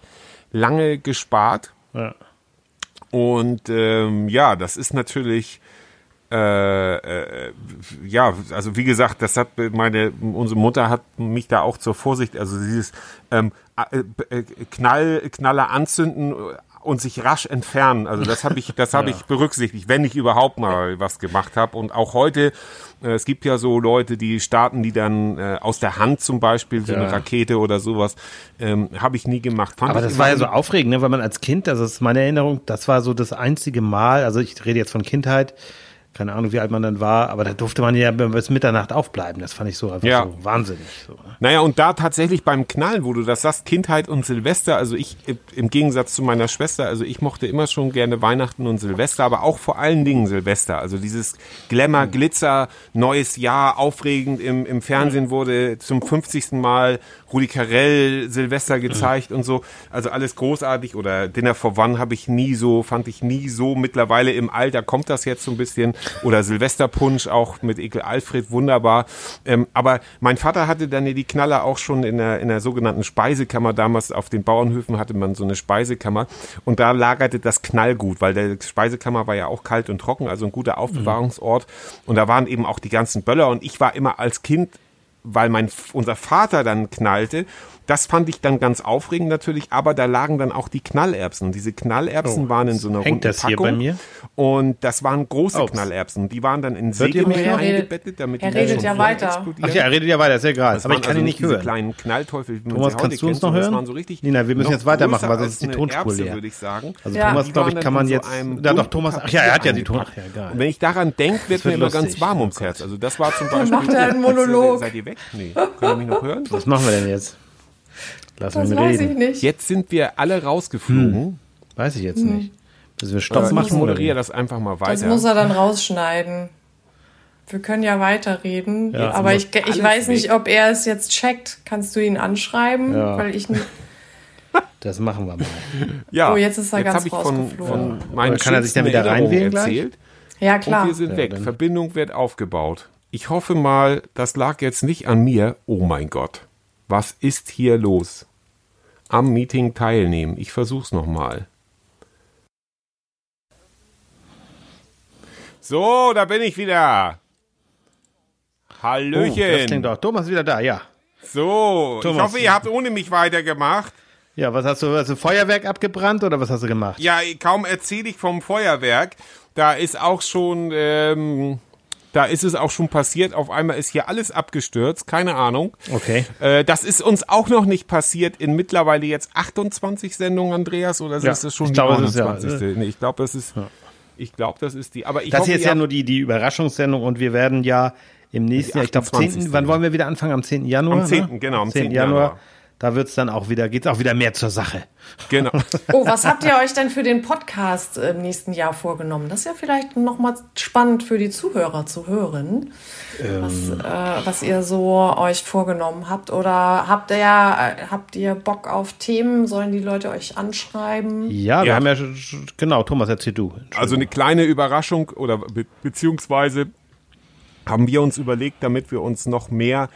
Speaker 1: lange gespart.
Speaker 2: Ja.
Speaker 1: Und ähm, ja, das ist natürlich, äh, äh, ja, also wie gesagt, das hat meine, unsere Mutter hat mich da auch zur Vorsicht, also dieses ähm, äh, äh, Knall, Knaller anzünden und sich rasch entfernen. Also das habe ich, das habe ich berücksichtigt, wenn ich überhaupt mal was gemacht habe. Und auch heute, äh, es gibt ja so Leute, die starten die dann äh, aus der Hand zum Beispiel so
Speaker 2: Ja.
Speaker 1: eine Rakete oder sowas, ähm, habe ich nie gemacht. Fand
Speaker 2: Aber das war ja so aufregend, ne? weil man als Kind, das ist meine Erinnerung, das war so das einzige Mal, also ich rede jetzt von Kindheit, keine Ahnung, wie alt man dann war, aber da durfte man ja bis Mitternacht aufbleiben. Das fand ich so einfach
Speaker 1: Ja.
Speaker 2: so wahnsinnig. So, ne?
Speaker 1: Naja, und da tatsächlich beim Knallen, wo du das sagst, Kindheit und Silvester, also ich äh, im Gegensatz zu meiner Schwester, also ich mochte immer schon gerne Weihnachten und Silvester, aber auch vor allen Dingen Silvester. Also dieses Glamour, Glitzer, neues Jahr, aufregend. Im, im Fernsehen wurde zum 50. Mal Rudi Carell Silvester gezeigt und so. Also alles großartig. Oder Dinner for One habe ich nie so, fand ich nie so. Mittlerweile im Alter kommt das jetzt so ein bisschen. Oder Silvesterpunsch auch mit Ekel Alfred, wunderbar. Ähm, aber mein Vater hatte dann ja die Knaller auch schon in der, in der sogenannten Speisekammer. Damals auf den Bauernhöfen hatte man so eine Speisekammer. Und da lagerte das Knallgut, weil der Speisekammer war ja auch kalt und trocken, also ein guter Aufbewahrungsort. Und da waren eben auch die ganzen Böller. Und ich war immer als Kind weil mein unser Vater dann knallte. Das fand ich dann ganz aufregend natürlich, aber da lagen dann auch die Knallerbsen. Diese Knallerbsen
Speaker 2: Oh,
Speaker 1: waren in so einer
Speaker 2: hängt
Speaker 1: runden
Speaker 2: das hier
Speaker 1: Packung.
Speaker 2: bei mir?
Speaker 1: Und das waren große
Speaker 2: Oh.
Speaker 1: Knallerbsen. Die waren dann in Sägemehl?
Speaker 3: Er
Speaker 1: eingebettet, damit
Speaker 3: er
Speaker 1: die
Speaker 3: redet ja weiter.
Speaker 1: explodieren.
Speaker 2: Ach ja, er redet ja weiter, ist ja egal.
Speaker 1: Das
Speaker 2: Aber ich kann
Speaker 1: also
Speaker 2: ihn nicht
Speaker 1: diese
Speaker 2: hören.
Speaker 1: kleinen Knallteufel, wie man
Speaker 2: Thomas,
Speaker 1: sie heute
Speaker 2: kannst du uns noch hören?
Speaker 1: waren so richtig
Speaker 2: Nina, wir müssen jetzt weitermachen, weil sonst ist die Tonspur
Speaker 1: Erbse,
Speaker 2: leer.
Speaker 1: würde ich sagen.
Speaker 2: Also
Speaker 3: Ja.
Speaker 2: Thomas, glaube ich, kann man jetzt. Ja, doch, Thomas. Ach ja, er hat ja die Ton. Ach ja.
Speaker 1: Und wenn ich daran denke, wird
Speaker 2: wird
Speaker 1: mir immer ganz warm ums Herz. Also das war zum Beispiel.
Speaker 3: macht er einen Monolog.
Speaker 1: Seid ihr weg? Nee. Könnt ihr mich noch hören?
Speaker 2: Was machen wir denn jetzt? Lassen
Speaker 3: Das
Speaker 2: wir ihn
Speaker 3: weiß ich nicht.
Speaker 1: Jetzt sind wir alle rausgeflogen.
Speaker 2: Weiß ich jetzt nicht. Müssen wir
Speaker 1: Äh,
Speaker 2: Stopp
Speaker 1: ich
Speaker 2: machen? oder
Speaker 1: moderiere das einfach mal
Speaker 3: Das
Speaker 1: weiter.
Speaker 3: muss er dann rausschneiden. Wir können ja weiterreden,
Speaker 2: Ja,
Speaker 3: aber
Speaker 1: muss
Speaker 3: ich, ich weiß nicht, ob er es jetzt checkt. Kannst du ihn anschreiben?
Speaker 2: Ja.
Speaker 3: Weil ich nicht.
Speaker 2: Das machen wir mal.
Speaker 1: ja,
Speaker 3: Oh, jetzt ist er ganz
Speaker 1: hab ich von,
Speaker 3: rausgeflogen.
Speaker 1: von meinen
Speaker 2: kann er sich dann wieder reinwählen
Speaker 1: erzählt.
Speaker 3: Ja,
Speaker 1: Und
Speaker 3: klar.
Speaker 1: wir sind
Speaker 2: Ja,
Speaker 1: weg. Verbindung wird aufgebaut. Ich hoffe mal, das lag jetzt nicht an mir. Oh mein Gott. Was ist hier los? Am Meeting teilnehmen. Ich versuch's nochmal. So, da bin ich wieder.
Speaker 2: Oh, das
Speaker 1: Hallöchen.
Speaker 2: klingt doch. Thomas ist wieder da, ja.
Speaker 1: so, ich
Speaker 2: Thomas.
Speaker 1: hoffe, ihr habt ohne mich weitergemacht.
Speaker 2: Ja, was hast du? Hast du Feuerwerk abgebrannt oder was hast du gemacht?
Speaker 1: Ja, kaum erzähle ich vom Feuerwerk. Da ist auch schon, ähm, Da ist es auch schon passiert. Auf einmal ist hier alles abgestürzt. Keine Ahnung.
Speaker 2: Okay.
Speaker 1: Äh, das ist uns auch noch nicht passiert in mittlerweile jetzt 28 Sendungen, Andreas, oder
Speaker 2: Ja,
Speaker 1: ist es schon die
Speaker 2: glaube, es ist ja,
Speaker 1: 29.? nee, ich glaube, das ist, ich glaube, das ist die. Aber ich
Speaker 2: Das
Speaker 1: hoffe,
Speaker 2: hier ist ja nur die, die Überraschungssendung und wir werden ja im nächsten Jahr, ich glaube,
Speaker 1: 28.
Speaker 2: 10. Wann wollen wir wieder anfangen? Am 10. Januar?
Speaker 1: Am 10.,
Speaker 2: Ne?
Speaker 1: genau, am 10.
Speaker 2: Januar.
Speaker 1: Januar.
Speaker 2: Da wird's dann auch wieder, geht's auch wieder mehr zur Sache.
Speaker 1: genau.
Speaker 3: Oh, was habt ihr euch denn für den Podcast im nächsten Jahr vorgenommen? Das ist ja vielleicht nochmal spannend für die Zuhörer zu hören, was,
Speaker 2: Ähm.
Speaker 3: äh, was ihr so euch vorgenommen habt. Oder habt ihr, äh, habt ihr Bock auf Themen? Sollen die Leute euch anschreiben?
Speaker 2: Ja, wir
Speaker 1: Ja.
Speaker 2: haben ja, genau, Thomas, erzähl du.
Speaker 1: Also eine kleine Überraschung oder be beziehungsweise haben wir uns überlegt, damit wir uns noch mehr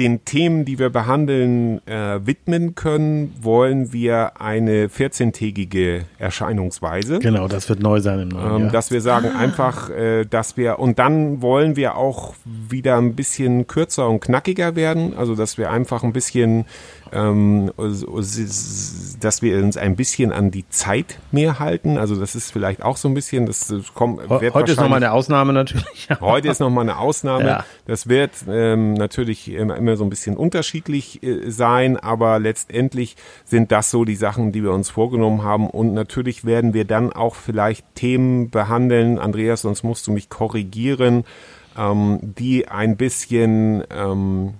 Speaker 1: den Themen, die wir behandeln, äh, widmen können, wollen wir eine 14-tägige Erscheinungsweise.
Speaker 2: Genau, das wird neu sein im neuen
Speaker 1: Ähm,
Speaker 2: Jahr.
Speaker 1: Dass wir sagen einfach, äh, dass wir, und dann wollen wir auch wieder ein bisschen kürzer und knackiger werden, also dass wir einfach ein bisschen, ähm, so- s- dass wir uns ein bisschen an die Zeit mehr halten, also das ist vielleicht auch so ein bisschen, das kommt, wird
Speaker 2: Heute ist nochmal eine Ausnahme natürlich.
Speaker 1: Heute ist nochmal eine Ausnahme.
Speaker 2: Ja.
Speaker 1: Das wird ähm, natürlich immer, immer so ein bisschen unterschiedlich äh, sein, aber letztendlich sind das so die Sachen, die wir uns vorgenommen haben. Und natürlich werden wir dann auch vielleicht Themen behandeln, Andreas, sonst musst du mich korrigieren, ähm, die ein bisschen... Ähm,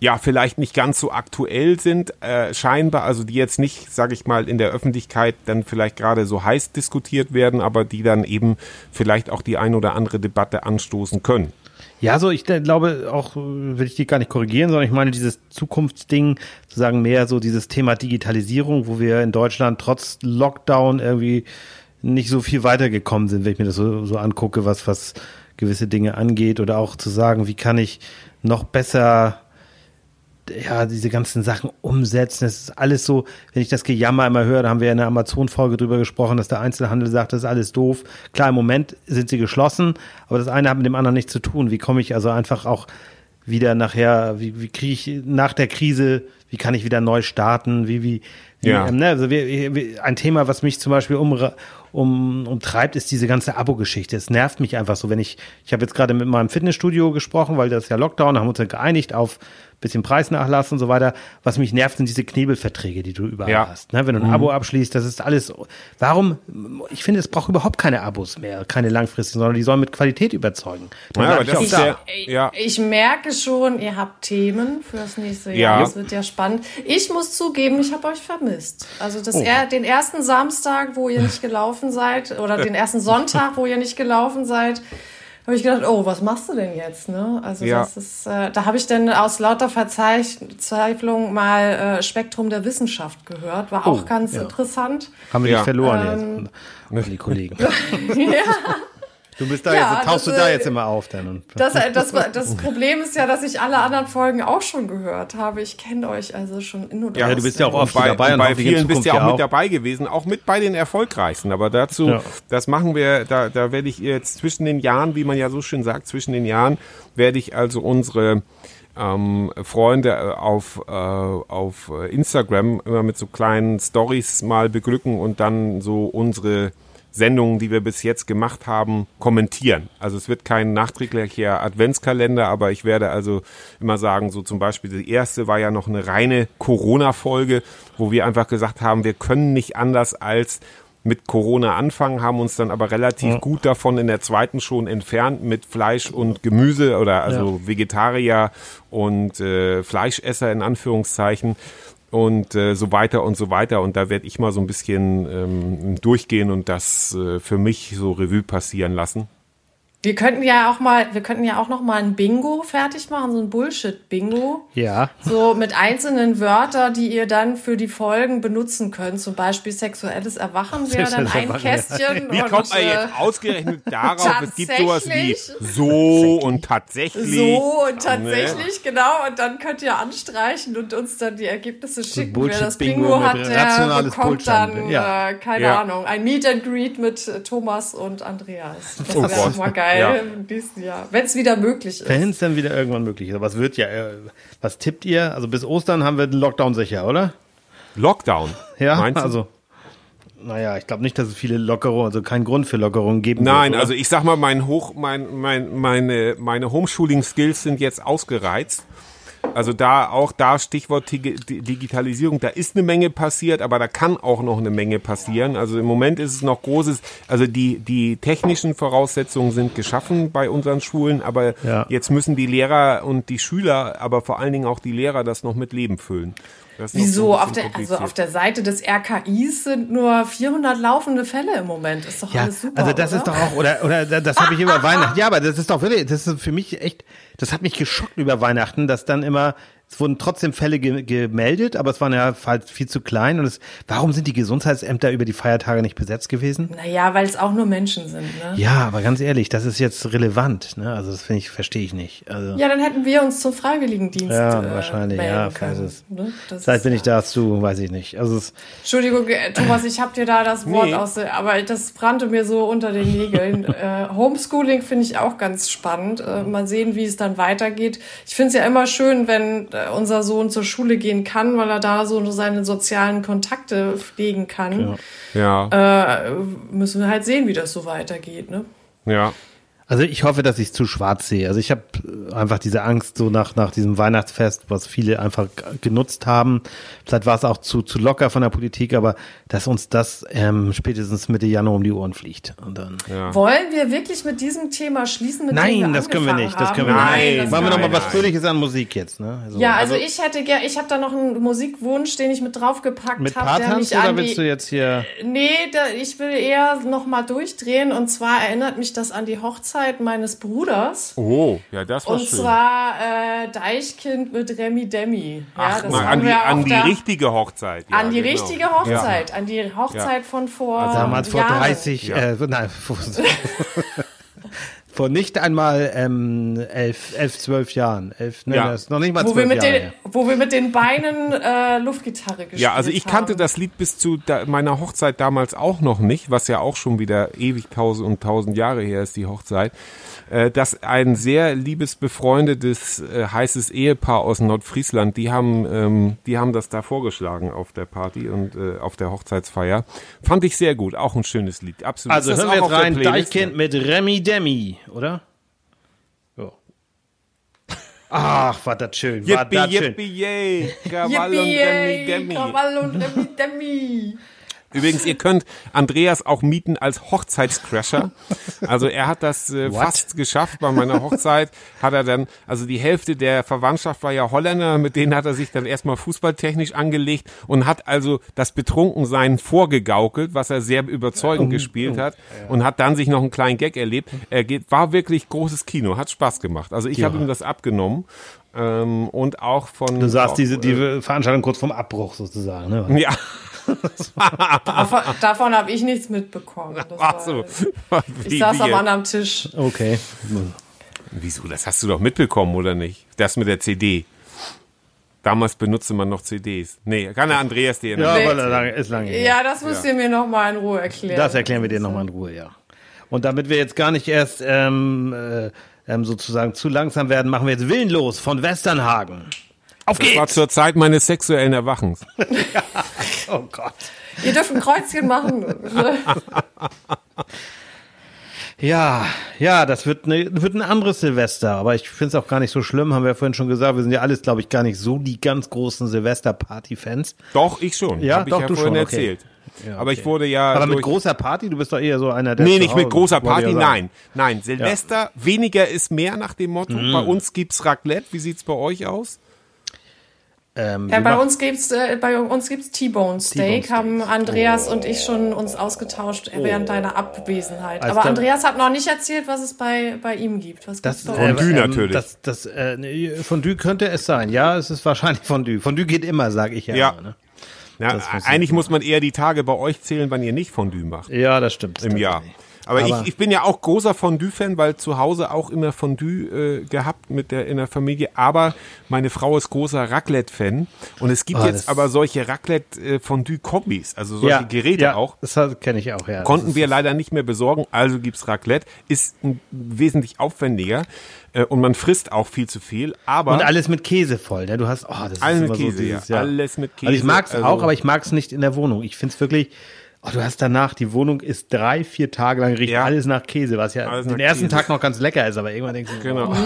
Speaker 1: ja, vielleicht nicht ganz so aktuell sind, äh, scheinbar, also die jetzt nicht, sage ich mal, in der Öffentlichkeit dann vielleicht gerade so heiß diskutiert werden, aber die dann eben vielleicht auch die ein oder andere Debatte anstoßen können.
Speaker 2: Ja, so ich de- glaube auch, äh, will ich die gar nicht korrigieren, sondern ich meine dieses Zukunftsding, zu sagen mehr so dieses Thema Digitalisierung, wo wir in Deutschland trotz Lockdown irgendwie nicht so viel weitergekommen sind, wenn ich mir das so, so angucke, was, was gewisse Dinge angeht oder auch zu sagen, wie kann ich noch besser ja, diese ganzen Sachen umsetzen. Das ist alles so, wenn ich das Gejammer immer höre, da haben wir in der Amazon-Folge drüber gesprochen, dass der Einzelhandel sagt, das ist alles doof. Klar, im Moment sind sie geschlossen, aber das eine hat mit dem anderen nichts zu tun. Wie komme ich also einfach auch wieder nachher, wie, wie kriege ich nach der Krise, wie kann ich wieder neu starten, wie, wie, wie
Speaker 1: Ja.
Speaker 2: ähm, ne, also wir, wir, ein Thema, was mich zum Beispiel um, um, umtreibt, ist diese ganze Abo-Geschichte. Es nervt mich einfach so, wenn ich, ich habe jetzt gerade mit meinem Fitnessstudio gesprochen, weil das ist ja Lockdown, haben wir uns ja geeinigt auf bisschen Preisnachlass und so weiter. Was mich nervt, sind diese Knebelverträge, die du überall
Speaker 1: Ja.
Speaker 2: hast. Ne? Wenn du ein Abo abschließt, das ist alles. Warum? Ich finde, es braucht überhaupt keine Abos mehr, keine langfristigen, sondern die sollen mit Qualität überzeugen.
Speaker 1: Ja,
Speaker 2: ich
Speaker 1: das
Speaker 2: auch
Speaker 1: ist
Speaker 2: da.
Speaker 1: der, ja,
Speaker 3: Ich merke schon, ihr habt Themen fürs nächste
Speaker 1: Ja.
Speaker 3: Jahr. Das wird ja spannend. Ich muss zugeben, ich habe euch vermisst. Also
Speaker 2: Oh.
Speaker 3: das er, den ersten Samstag, wo ihr nicht gelaufen seid, oder den ersten Sonntag, wo ihr nicht gelaufen seid, habe ich gedacht, oh, was machst du denn jetzt? Ne? Also
Speaker 1: Ja.
Speaker 3: das ist, äh, da habe ich dann aus lauter Verzweiflung mal äh, Spektrum der Wissenschaft gehört. War auch
Speaker 2: Oh,
Speaker 3: ganz
Speaker 2: ja.
Speaker 3: interessant.
Speaker 2: Haben wir
Speaker 1: Ja.
Speaker 2: dich verloren
Speaker 3: Ähm,
Speaker 2: jetzt, die Kollegen.
Speaker 3: ja.
Speaker 2: Du bist da
Speaker 3: Ja,
Speaker 2: jetzt, tauchst du
Speaker 3: das,
Speaker 2: da
Speaker 3: äh,
Speaker 2: jetzt immer auf dann. Und
Speaker 3: Das, das, das Problem ist ja, dass ich alle anderen Folgen auch schon gehört habe. Ich kenne euch also schon in und
Speaker 2: Ja, du bist ja auch oft
Speaker 1: bei,
Speaker 2: dabei und
Speaker 1: bei vielen bist du ja auch
Speaker 2: ja
Speaker 1: mit
Speaker 2: auch.
Speaker 1: dabei gewesen, auch mit bei den erfolgreichsten. Aber dazu,
Speaker 2: Ja.
Speaker 1: das machen wir, da, da werde ich jetzt zwischen den Jahren, wie man ja so schön sagt, zwischen den Jahren werde ich also unsere ähm, Freunde äh, auf, äh, auf äh, Instagram immer mit so kleinen Stories mal beglücken und dann so unsere Sendungen, die wir bis jetzt gemacht haben, kommentieren. Also es wird kein nachträglicher Adventskalender, aber ich werde also immer sagen, so zum Beispiel die erste war ja noch eine reine Corona-Folge, wo wir einfach gesagt haben, wir können nicht anders als mit Corona anfangen, haben uns dann aber relativ gut davon in der zweiten schon entfernt mit Fleisch und Gemüse oder also Vegetarier und äh, Fleischesser in Anführungszeichen und äh, so weiter und so weiter. Und da werde ich mal so ein bisschen ähm, durchgehen und das äh, für mich so Revue passieren lassen.
Speaker 3: Wir könnten ja auch mal, wir könnten ja auch noch mal ein Bingo fertig machen, so ein Bullshit-Bingo.
Speaker 2: Ja.
Speaker 3: So mit einzelnen Wörtern, die ihr dann für die Folgen benutzen könnt. Zum Beispiel sexuelles Erwachen wäre dann ein
Speaker 2: Erwachen, ja.
Speaker 3: Kästchen.
Speaker 1: Wie
Speaker 3: und,
Speaker 1: kommt man
Speaker 3: äh,
Speaker 1: jetzt ausgerechnet darauf? Es gibt sowas wie so und tatsächlich.
Speaker 3: So und tatsächlich, genau. Und dann könnt ihr anstreichen und uns dann die Ergebnisse schicken. Wer das Bingo hat, der bekommt
Speaker 2: Bullshit.
Speaker 3: dann,
Speaker 2: Ja.
Speaker 3: äh, keine
Speaker 1: Ja.
Speaker 3: Ahnung, ein Meet and Greet mit äh, Thomas und Andreas. Das
Speaker 1: Oh
Speaker 3: wäre mal geil
Speaker 1: Ja.
Speaker 3: im nächsten Jahr. Wenn es wieder möglich ist.
Speaker 2: Wenn es dann wieder irgendwann möglich ist. Aber es wird ja, äh, was tippt ihr? Also bis Ostern haben wir den Lockdown sicher, oder?
Speaker 1: Lockdown.
Speaker 2: Ja,
Speaker 1: Meinst du?
Speaker 2: also Naja, ich glaube nicht, dass es viele Lockerungen, also keinen Grund für Lockerungen geben
Speaker 1: Nein,
Speaker 2: wird,
Speaker 1: also ich sag mal, mein Hoch, mein, mein, meine, meine Homeschooling-Skills sind jetzt ausgereizt. Also da auch da Stichwort Digi- Digitalisierung, da ist eine Menge passiert, aber da kann auch noch eine Menge passieren. Also im Moment ist es noch großes, also die, die technischen Voraussetzungen sind geschaffen bei unseren Schulen, aber
Speaker 2: Ja.
Speaker 1: jetzt müssen die Lehrer und die Schüler, aber vor allen Dingen auch die Lehrer das noch mit Leben füllen.
Speaker 3: Wieso? Auf der, also auf der Seite des RKIs sind nur 400 laufende Fälle im Moment. Ist doch
Speaker 2: Ja,
Speaker 3: alles super.
Speaker 2: also das
Speaker 3: oder?
Speaker 2: ist doch auch, oder, oder das habe ich über Weihnachten. Ja, aber das ist doch wirklich, das ist für mich echt, das hat mich geschockt über Weihnachten, dass dann immer, es wurden trotzdem Fälle ge gemeldet, aber es waren ja halt viel zu klein. Und es, warum sind die Gesundheitsämter über die Feiertage nicht besetzt gewesen?
Speaker 3: Naja, weil es auch nur Menschen sind, ne?
Speaker 2: Ja, aber ganz ehrlich, das ist jetzt relevant. Ne? Also das finde ich, verstehe ich nicht. Also
Speaker 3: Ja, dann hätten wir uns zum Freiwilligendienst
Speaker 2: Ja,
Speaker 3: äh,
Speaker 2: wahrscheinlich, ja,
Speaker 3: können,
Speaker 2: es.
Speaker 3: Ne? Ist-
Speaker 2: bin ich dazu, weiß ich nicht. Also es,
Speaker 3: Entschuldigung, äh, Thomas, ich habe dir da das Wort
Speaker 1: Nee.
Speaker 3: aus, aber das brannte mir so unter den Nägeln. äh, Homeschooling finde ich auch ganz spannend. Äh, mal sehen, wie es dann weitergeht. Ich finde es ja immer schön, wenn unser Sohn zur Schule gehen kann, weil er da so seine sozialen Kontakte pflegen kann.
Speaker 1: ja,
Speaker 3: Äh, müssen wir halt sehen, wie das so weitergeht. Ne?
Speaker 1: ja.
Speaker 2: Also ich hoffe, dass ich es zu schwarz sehe. Also ich habe einfach diese Angst so nach, nach diesem Weihnachtsfest, was viele einfach genutzt haben. Vielleicht war es auch zu, zu locker von der Politik, aber dass uns das ähm, spätestens Mitte Januar um die Ohren fliegt. Und dann.
Speaker 1: Ja.
Speaker 3: Wollen wir wirklich mit diesem Thema schließen? Mit dem wir
Speaker 2: Nein, das können wir nicht. Das können wir?
Speaker 1: Nein,
Speaker 2: nicht.
Speaker 3: das
Speaker 2: Machen wir
Speaker 3: kann
Speaker 2: noch mal
Speaker 3: man
Speaker 2: was
Speaker 1: nein.
Speaker 2: Fröhliches an Musik jetzt. Ne? Also,
Speaker 3: Ja, also, ich hätte gern, ich habe da noch einen Musikwunsch, den ich mit draufgepackt
Speaker 2: mit
Speaker 3: habe, der mich
Speaker 2: oder
Speaker 3: an
Speaker 2: willst du jetzt hier?
Speaker 3: Nee, da, ich will eher noch mal durchdrehen und zwar erinnert mich das an die Hochzeit meines Bruders.
Speaker 1: Oh, ja, das war
Speaker 3: Und
Speaker 1: schön.
Speaker 3: zwar äh, Deichkind mit Remi Demi. Ja,
Speaker 1: Ach,
Speaker 3: das
Speaker 1: mal, an die, an die richtige Hochzeit. Ja,
Speaker 3: an die
Speaker 1: genau.
Speaker 3: richtige Hochzeit, an die Hochzeit von vor
Speaker 2: Also damals vor
Speaker 3: Jahren.
Speaker 2: 30, äh, nein, vor, nicht einmal ähm, elf, elf, zwölf Jahren. Elf, ne,
Speaker 1: Ja.
Speaker 2: das ist noch nicht mal
Speaker 3: Wo wir,
Speaker 2: zwölf
Speaker 3: mit
Speaker 2: Jahre
Speaker 3: den,
Speaker 2: her.
Speaker 3: wo wir mit den Beinen äh, Luftgitarre gespielt
Speaker 1: Ja, also ich kannte
Speaker 3: haben.
Speaker 1: das Lied bis zu da, meiner Hochzeit damals auch noch nicht, was ja auch schon wieder ewig tausend und tausend Jahre her ist, die Hochzeit. Äh, dass ein sehr liebes, befreundetes, äh, heißes Ehepaar aus Nordfriesland, die haben, ähm, die haben das da vorgeschlagen auf der Party und äh, auf der Hochzeitsfeier. Fand ich sehr gut, auch ein schönes Lied, absolut.
Speaker 2: Also hören wir jetzt rein? Deichkind mit Remi Demi, oder? Ach, war das schön, war
Speaker 1: Yippie,
Speaker 2: das schön.
Speaker 1: yippie, yay, Krawall und
Speaker 3: yay,
Speaker 1: Demi.
Speaker 3: Krawall und Remi Demi.
Speaker 1: Übrigens, ihr könnt Andreas auch mieten als Hochzeitscrasher. Also er hat das äh, fast geschafft bei meiner Hochzeit. Hat er dann, also die Hälfte der Verwandtschaft war ja Holländer, mit denen hat er sich dann erstmal fußballtechnisch angelegt und hat also das Betrunkensein vorgegaukelt, was er sehr überzeugend gespielt hat und hat dann sich noch einen kleinen Gag erlebt. Er geht, war wirklich großes Kino, hat Spaß gemacht. Also ich habe ihm das abgenommen. Ähm, und auch von
Speaker 2: Du sagst diese die Veranstaltung kurz vom Abbruch sozusagen, ne?
Speaker 1: ja,
Speaker 3: Davon, davon habe ich nichts mitbekommen. Das
Speaker 1: ach
Speaker 3: war-
Speaker 1: so.
Speaker 3: Ich
Speaker 1: Wie
Speaker 3: saß am anderen Tisch.
Speaker 2: Okay.
Speaker 1: Wieso? Das hast du doch mitbekommen, oder nicht? Das mit der CD. Damals benutzte man noch CDs. Nee, kann der Andreas dir
Speaker 2: Ja, aber lange, ist lange her.
Speaker 3: Ja, das müsst ihr mir noch mal in Ruhe erklären.
Speaker 2: Das erklären wir dir nochmal in Ruhe, ja. Und damit wir jetzt gar nicht erst ähm, äh, ähm, sozusagen zu langsam werden, machen wir jetzt Willenlos von Westernhagen. Auf
Speaker 1: Das war zur Zeit meines sexuellen Erwachens.
Speaker 2: Oh Gott.
Speaker 3: Ihr dürft ein Kreuzchen machen.
Speaker 2: Ja, ja, das wird, ne, wird ein anderes Silvester, aber ich finde es auch gar nicht so schlimm, haben wir ja vorhin schon gesagt. Wir sind ja alles, glaube ich, gar nicht so die ganz großen Silvester-Party-Fans.
Speaker 1: Doch, ich schon.
Speaker 2: Ja,
Speaker 1: Hab ich
Speaker 2: doch,
Speaker 1: ja
Speaker 2: du
Speaker 1: vorhin
Speaker 2: schon, okay.
Speaker 1: erzählt.
Speaker 2: Ja,
Speaker 1: Aber ich
Speaker 2: okay.
Speaker 1: wurde ja.
Speaker 2: Aber mit großer Party, du bist doch eher so einer, der.
Speaker 1: Nee, nicht mit großer Party,
Speaker 2: ja
Speaker 1: nein. Nein, Silvester, weniger ist mehr nach dem Motto.
Speaker 2: Mhm.
Speaker 1: Bei uns gibt's Raclette. Wie sieht's bei euch aus?
Speaker 2: Ähm,
Speaker 3: Ja, bei uns gibt's äh, bei uns gibt's T-Bone Steak, haben Andreas und ich schon uns ausgetauscht während deiner Abwesenheit.
Speaker 2: Also
Speaker 3: Aber
Speaker 2: dann-
Speaker 3: Andreas hat noch nicht erzählt, was es bei bei ihm gibt. Was
Speaker 2: Das,
Speaker 3: gibt's bei
Speaker 2: äh?
Speaker 1: Fondue
Speaker 2: ähm,
Speaker 1: natürlich.
Speaker 2: Das, das, äh, nee, Fondue könnte es sein. Ja, es ist wahrscheinlich Fondue. Fondue geht immer, sage ich ja.
Speaker 1: Ja.
Speaker 2: Immer, ne?
Speaker 1: Ja,
Speaker 2: funktioniert
Speaker 1: eigentlich muss man eher die Tage bei euch zählen, wann ihr nicht Fondue macht.
Speaker 2: ja, das stimmt.
Speaker 1: im Jahr. Aber,
Speaker 2: Aber-
Speaker 1: ich, ich bin ja auch großer Fondue-Fan, weil zu Hause auch immer Fondue äh, gehabt mit der in der Familie. Aber meine Frau ist großer Raclette-Fan und es gibt
Speaker 2: Oh,
Speaker 1: jetzt aber solche Raclette-Fondue-Kombis, also solche Geräte
Speaker 2: ja,
Speaker 1: auch.
Speaker 2: Das kenne ich auch, ja.
Speaker 1: Konnten wir leider nicht mehr besorgen, also gibt's Raclette. Ist wesentlich aufwendiger äh, und man frisst auch viel zu viel. Aber
Speaker 2: Und alles mit Käse voll, ne? Du hast, oh, das
Speaker 1: Alles
Speaker 2: ist
Speaker 1: mit Käse,
Speaker 2: so dieses,
Speaker 1: ja.
Speaker 2: ja.
Speaker 1: Alles mit
Speaker 2: Also ich
Speaker 1: Käse,
Speaker 2: mag's
Speaker 1: also-
Speaker 2: auch, aber ich mag's nicht in der Wohnung. Ich find's wirklich, Oh, du hast danach, die Wohnung ist drei, vier Tage lang riecht
Speaker 1: Ja.
Speaker 2: alles nach Käse, was ja
Speaker 1: Alles
Speaker 2: den ersten
Speaker 1: Käse.
Speaker 2: Tag noch ganz lecker ist, aber irgendwann denkst du,
Speaker 1: Genau.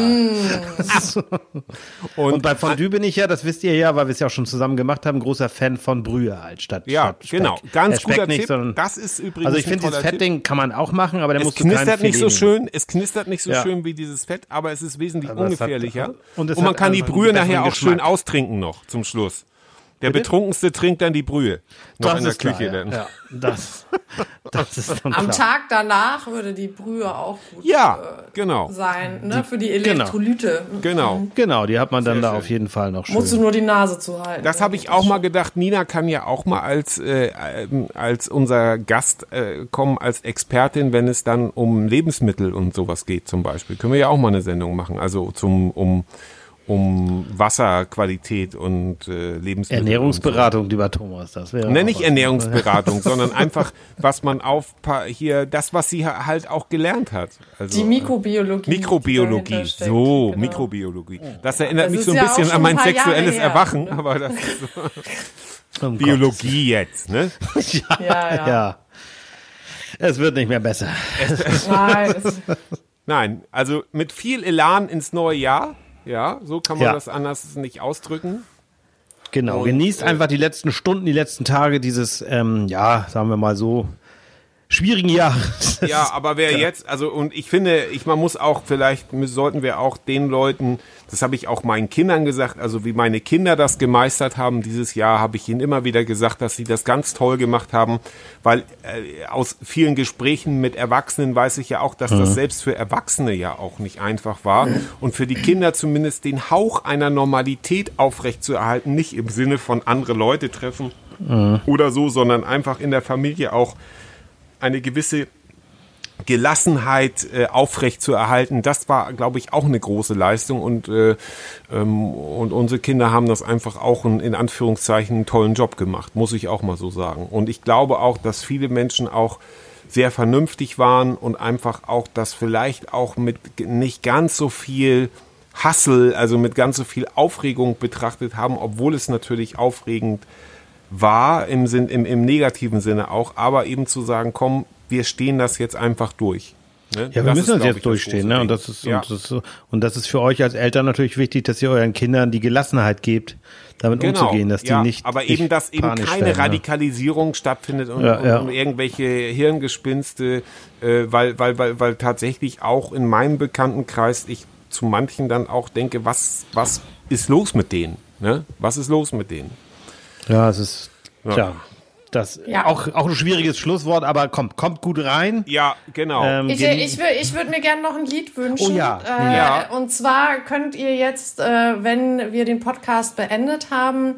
Speaker 2: Und,
Speaker 1: Und,
Speaker 2: bei Fondue bin ich ja, das wisst ihr ja, weil wir es ja auch schon zusammen gemacht haben, großer Fan von Brühe halt statt
Speaker 1: ja,
Speaker 2: statt
Speaker 1: genau. Ganz
Speaker 2: Der Speck
Speaker 1: guter
Speaker 2: nicht,
Speaker 1: Tipp. Das ist übrigens
Speaker 2: Also ich finde, dieses. Fettding kann man auch machen, aber der
Speaker 1: Es
Speaker 2: muss
Speaker 1: knistert nicht so schön, es knistert nicht so
Speaker 2: Ja.
Speaker 1: schön wie dieses Fett, aber es ist wesentlich
Speaker 2: Aber es hat-
Speaker 1: ungefährlicher.
Speaker 2: und
Speaker 1: und, man kann die Brühe nachher auch schön austrinken noch zum Schluss. Der
Speaker 2: Bitte?
Speaker 1: Betrunkenste trinkt dann die Brühe. Noch
Speaker 2: Das
Speaker 1: in der
Speaker 2: ist klar,
Speaker 1: Küche
Speaker 2: ja.
Speaker 1: dann.
Speaker 2: Ja, das, das ist dann
Speaker 3: Am
Speaker 2: klar.
Speaker 3: Tag danach würde die Brühe auch gut
Speaker 1: Ja,
Speaker 3: äh,
Speaker 1: genau.
Speaker 3: sein, ne? Für die Elektrolyte.
Speaker 1: Genau.
Speaker 2: Genau, die hat man dann
Speaker 1: Sehr
Speaker 2: da
Speaker 1: schön.
Speaker 2: auf jeden Fall noch schön.
Speaker 3: Musst du nur die Nase zuhalten.
Speaker 1: Das
Speaker 3: dann
Speaker 1: habe ich auch mal gedacht. Nina kann ja auch mal als, äh, ähm, als unser Gast äh, kommen, als Expertin, wenn es dann um Lebensmittel und sowas geht zum Beispiel. Können wir ja auch mal eine Sendung machen. Also zum, um, um Wasserqualität und äh, Lebensmittel.
Speaker 2: Ernährungsberatung, lieber Thomas, das wäre.
Speaker 1: Ne, nicht. Ernährungsberatung, sondern einfach, was man auf hier, das, was sie ha- halt auch gelernt hat. Also,
Speaker 3: Die Mikrobiologie.
Speaker 1: Mikrobiologie, so,
Speaker 3: genau.
Speaker 1: Mikrobiologie. Das erinnert
Speaker 3: Das
Speaker 1: mich
Speaker 3: ist
Speaker 1: so ein
Speaker 3: ja
Speaker 1: bisschen an mein sexuelles
Speaker 3: her.
Speaker 1: Erwachen, aber das ist so
Speaker 2: Um
Speaker 1: Biologie jetzt, ne?
Speaker 2: Ja,
Speaker 3: Ja, ja.
Speaker 2: ja. Es wird nicht mehr besser.
Speaker 3: Nein, es,
Speaker 1: Nein, also mit viel Elan ins neue Jahr, ja, so kann man
Speaker 2: Ja.
Speaker 1: das anders nicht ausdrücken.
Speaker 2: Genau.
Speaker 1: Und,
Speaker 2: Genießt
Speaker 1: äh,
Speaker 2: einfach die letzten Stunden, die letzten Tage dieses, ähm, ja, sagen wir mal so, schwierigen Jahres.
Speaker 1: Ja, aber wer jetzt, also und ich finde, ich man muss auch vielleicht sollten wir auch den Leuten, das habe ich auch meinen Kindern gesagt, also wie meine Kinder das gemeistert haben dieses Jahr, habe ich ihnen immer wieder gesagt, dass sie das ganz toll gemacht haben, weil äh, aus vielen Gesprächen mit Erwachsenen weiß ich ja auch, dass das selbst für Erwachsene ja auch nicht einfach war und für die Kinder zumindest den Hauch einer Normalität aufrechtzuerhalten, nicht im Sinne von andere Leute treffen oder so, sondern einfach in der Familie auch eine gewisse Gelassenheit äh, aufrecht zu erhalten, das war, glaube ich, auch eine große Leistung und, äh, ähm, und unsere Kinder haben das einfach auch in, in Anführungszeichen einen tollen Job gemacht, muss ich auch mal so sagen. Und ich glaube auch, dass viele Menschen auch sehr vernünftig waren und einfach auch das vielleicht auch mit nicht ganz so viel Hassel, also mit ganz so viel Aufregung betrachtet haben, obwohl es natürlich aufregend war, im, Sinn, im, im negativen Sinne auch, aber eben zu sagen, komm, wir stehen das jetzt einfach durch. Ne?
Speaker 2: Ja, wir
Speaker 1: Das
Speaker 2: müssen
Speaker 1: ist,
Speaker 2: das jetzt
Speaker 1: ich,
Speaker 2: durchstehen,
Speaker 1: große
Speaker 2: ne? Und das ist,
Speaker 1: ja.
Speaker 2: und, das ist und das ist für euch als Eltern natürlich wichtig, dass ihr euren Kindern die Gelassenheit gebt, damit
Speaker 1: Genau,
Speaker 2: umzugehen, dass die
Speaker 1: ja,
Speaker 2: nicht.
Speaker 1: aber eben, dass eben keine
Speaker 2: werden, ne?
Speaker 1: Radikalisierung stattfindet und,
Speaker 2: Ja, ja.
Speaker 1: und irgendwelche Hirngespinste, äh, weil, weil, weil, weil tatsächlich auch in meinem Bekanntenkreis ich zu manchen dann auch denke, was, was ist los mit denen? Ne? Was ist los mit denen?
Speaker 2: Ja, es ist,
Speaker 1: Ja.
Speaker 2: tja, das
Speaker 3: Ja.
Speaker 2: auch, auch ein schwieriges Schlusswort, aber kommt, kommt gut rein.
Speaker 1: Ja, genau.
Speaker 2: Ähm,
Speaker 3: Ich, ich, ich würde mir gerne noch ein Lied wünschen.
Speaker 2: Oh ja,
Speaker 3: Äh,
Speaker 1: ja.
Speaker 3: Und zwar könnt ihr jetzt, äh, wenn wir den Podcast beendet haben,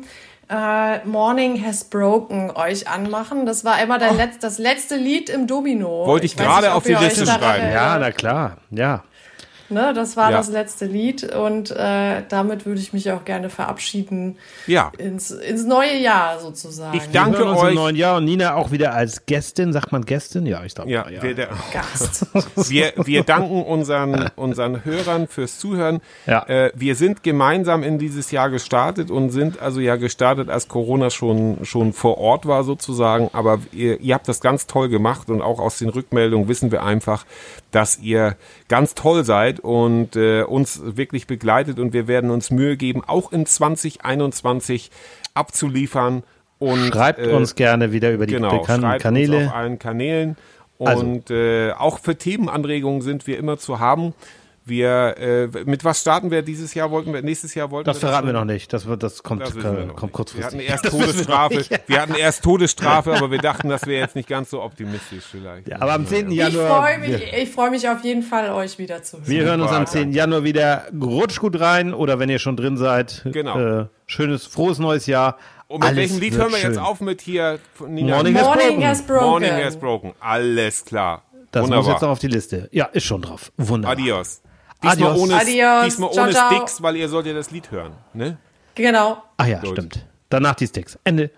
Speaker 3: äh, Morning Has Broken euch anmachen. Das war immer der Letz-, das letzte Lied im Domino.
Speaker 1: Wollte ich
Speaker 3: weiß
Speaker 1: gerade auf die Liste schreiben.
Speaker 2: ja, na klar, ja.
Speaker 3: Ne, das war
Speaker 1: Ja.
Speaker 3: das letzte Lied und äh, damit würde ich mich auch gerne verabschieden
Speaker 1: ja.
Speaker 3: ins, ins neue Jahr sozusagen.
Speaker 1: Ich danke
Speaker 2: wir hören uns
Speaker 1: euch.
Speaker 2: im neuen Jahr und Nina auch wieder als Gästin. Sagt man Gästin? Ja, ich glaube.
Speaker 1: Ja, wir, der,
Speaker 3: Gast.
Speaker 1: wir, wir danken unseren, unseren Hörern fürs Zuhören.
Speaker 2: Ja.
Speaker 1: Äh, wir sind gemeinsam in dieses Jahr gestartet und sind also ja gestartet, als Corona schon, schon vor Ort war sozusagen. Aber ihr, ihr habt das ganz toll gemacht und auch aus den Rückmeldungen wissen wir einfach, dass ihr ganz toll seid und äh, uns wirklich begleitet und wir werden uns Mühe geben, auch in 2021 abzuliefern. Und,
Speaker 2: Schreibt
Speaker 1: äh,
Speaker 2: uns gerne wieder über die
Speaker 1: genau,
Speaker 2: bekannten Kanäle.
Speaker 1: Auf allen Kanälen.
Speaker 2: Also.
Speaker 1: Und äh, auch für Themenanregungen sind wir immer zu haben. Wir, äh, mit was starten wir dieses Jahr? Wollten wir, nächstes Jahr wollten
Speaker 2: Das
Speaker 1: wir
Speaker 2: verraten wir noch nicht. Das, wird, das kommt,
Speaker 1: Das wissen wir noch
Speaker 2: kommt
Speaker 1: nicht. Wir hatten
Speaker 2: kurzfristig.
Speaker 1: erst
Speaker 2: wir
Speaker 1: Todesstrafe.
Speaker 2: nicht.
Speaker 1: Wir hatten erst Todesstrafe, aber wir dachten, das wäre jetzt nicht ganz so optimistisch vielleicht.
Speaker 2: Ja, aber am 10.
Speaker 3: Ich
Speaker 2: Januar.
Speaker 3: freue mich,
Speaker 2: wir,
Speaker 3: ich freu mich auf jeden Fall, euch wieder zu hören.
Speaker 2: wir hören uns am
Speaker 1: Super,
Speaker 2: 10. Januar wieder. Rutscht gut rein oder wenn ihr schon drin seid.
Speaker 1: Genau.
Speaker 2: Äh, schönes, frohes neues Jahr.
Speaker 1: Und mit
Speaker 2: Alles
Speaker 1: welchem Lied hören wir jetzt
Speaker 2: schön.
Speaker 1: auf mit hier? Nina?
Speaker 2: Morning has
Speaker 3: Morning
Speaker 2: broken.
Speaker 3: has broken.
Speaker 1: Morning has broken. Alles klar.
Speaker 2: Das muss
Speaker 1: Wunderbar.
Speaker 2: jetzt noch auf die Liste. Ja, ist schon drauf. Wunderbar.
Speaker 1: Adios. Diesmal
Speaker 2: Adios.
Speaker 1: ohne,
Speaker 3: Adios.
Speaker 1: Diesmal
Speaker 3: Ciao,
Speaker 1: ohne
Speaker 3: ciao.
Speaker 1: Sticks, weil ihr sollt ja das Lied hören. Ne?
Speaker 3: Genau.
Speaker 2: Ach ja,
Speaker 1: Gut.
Speaker 2: stimmt. Danach die Sticks. Ende.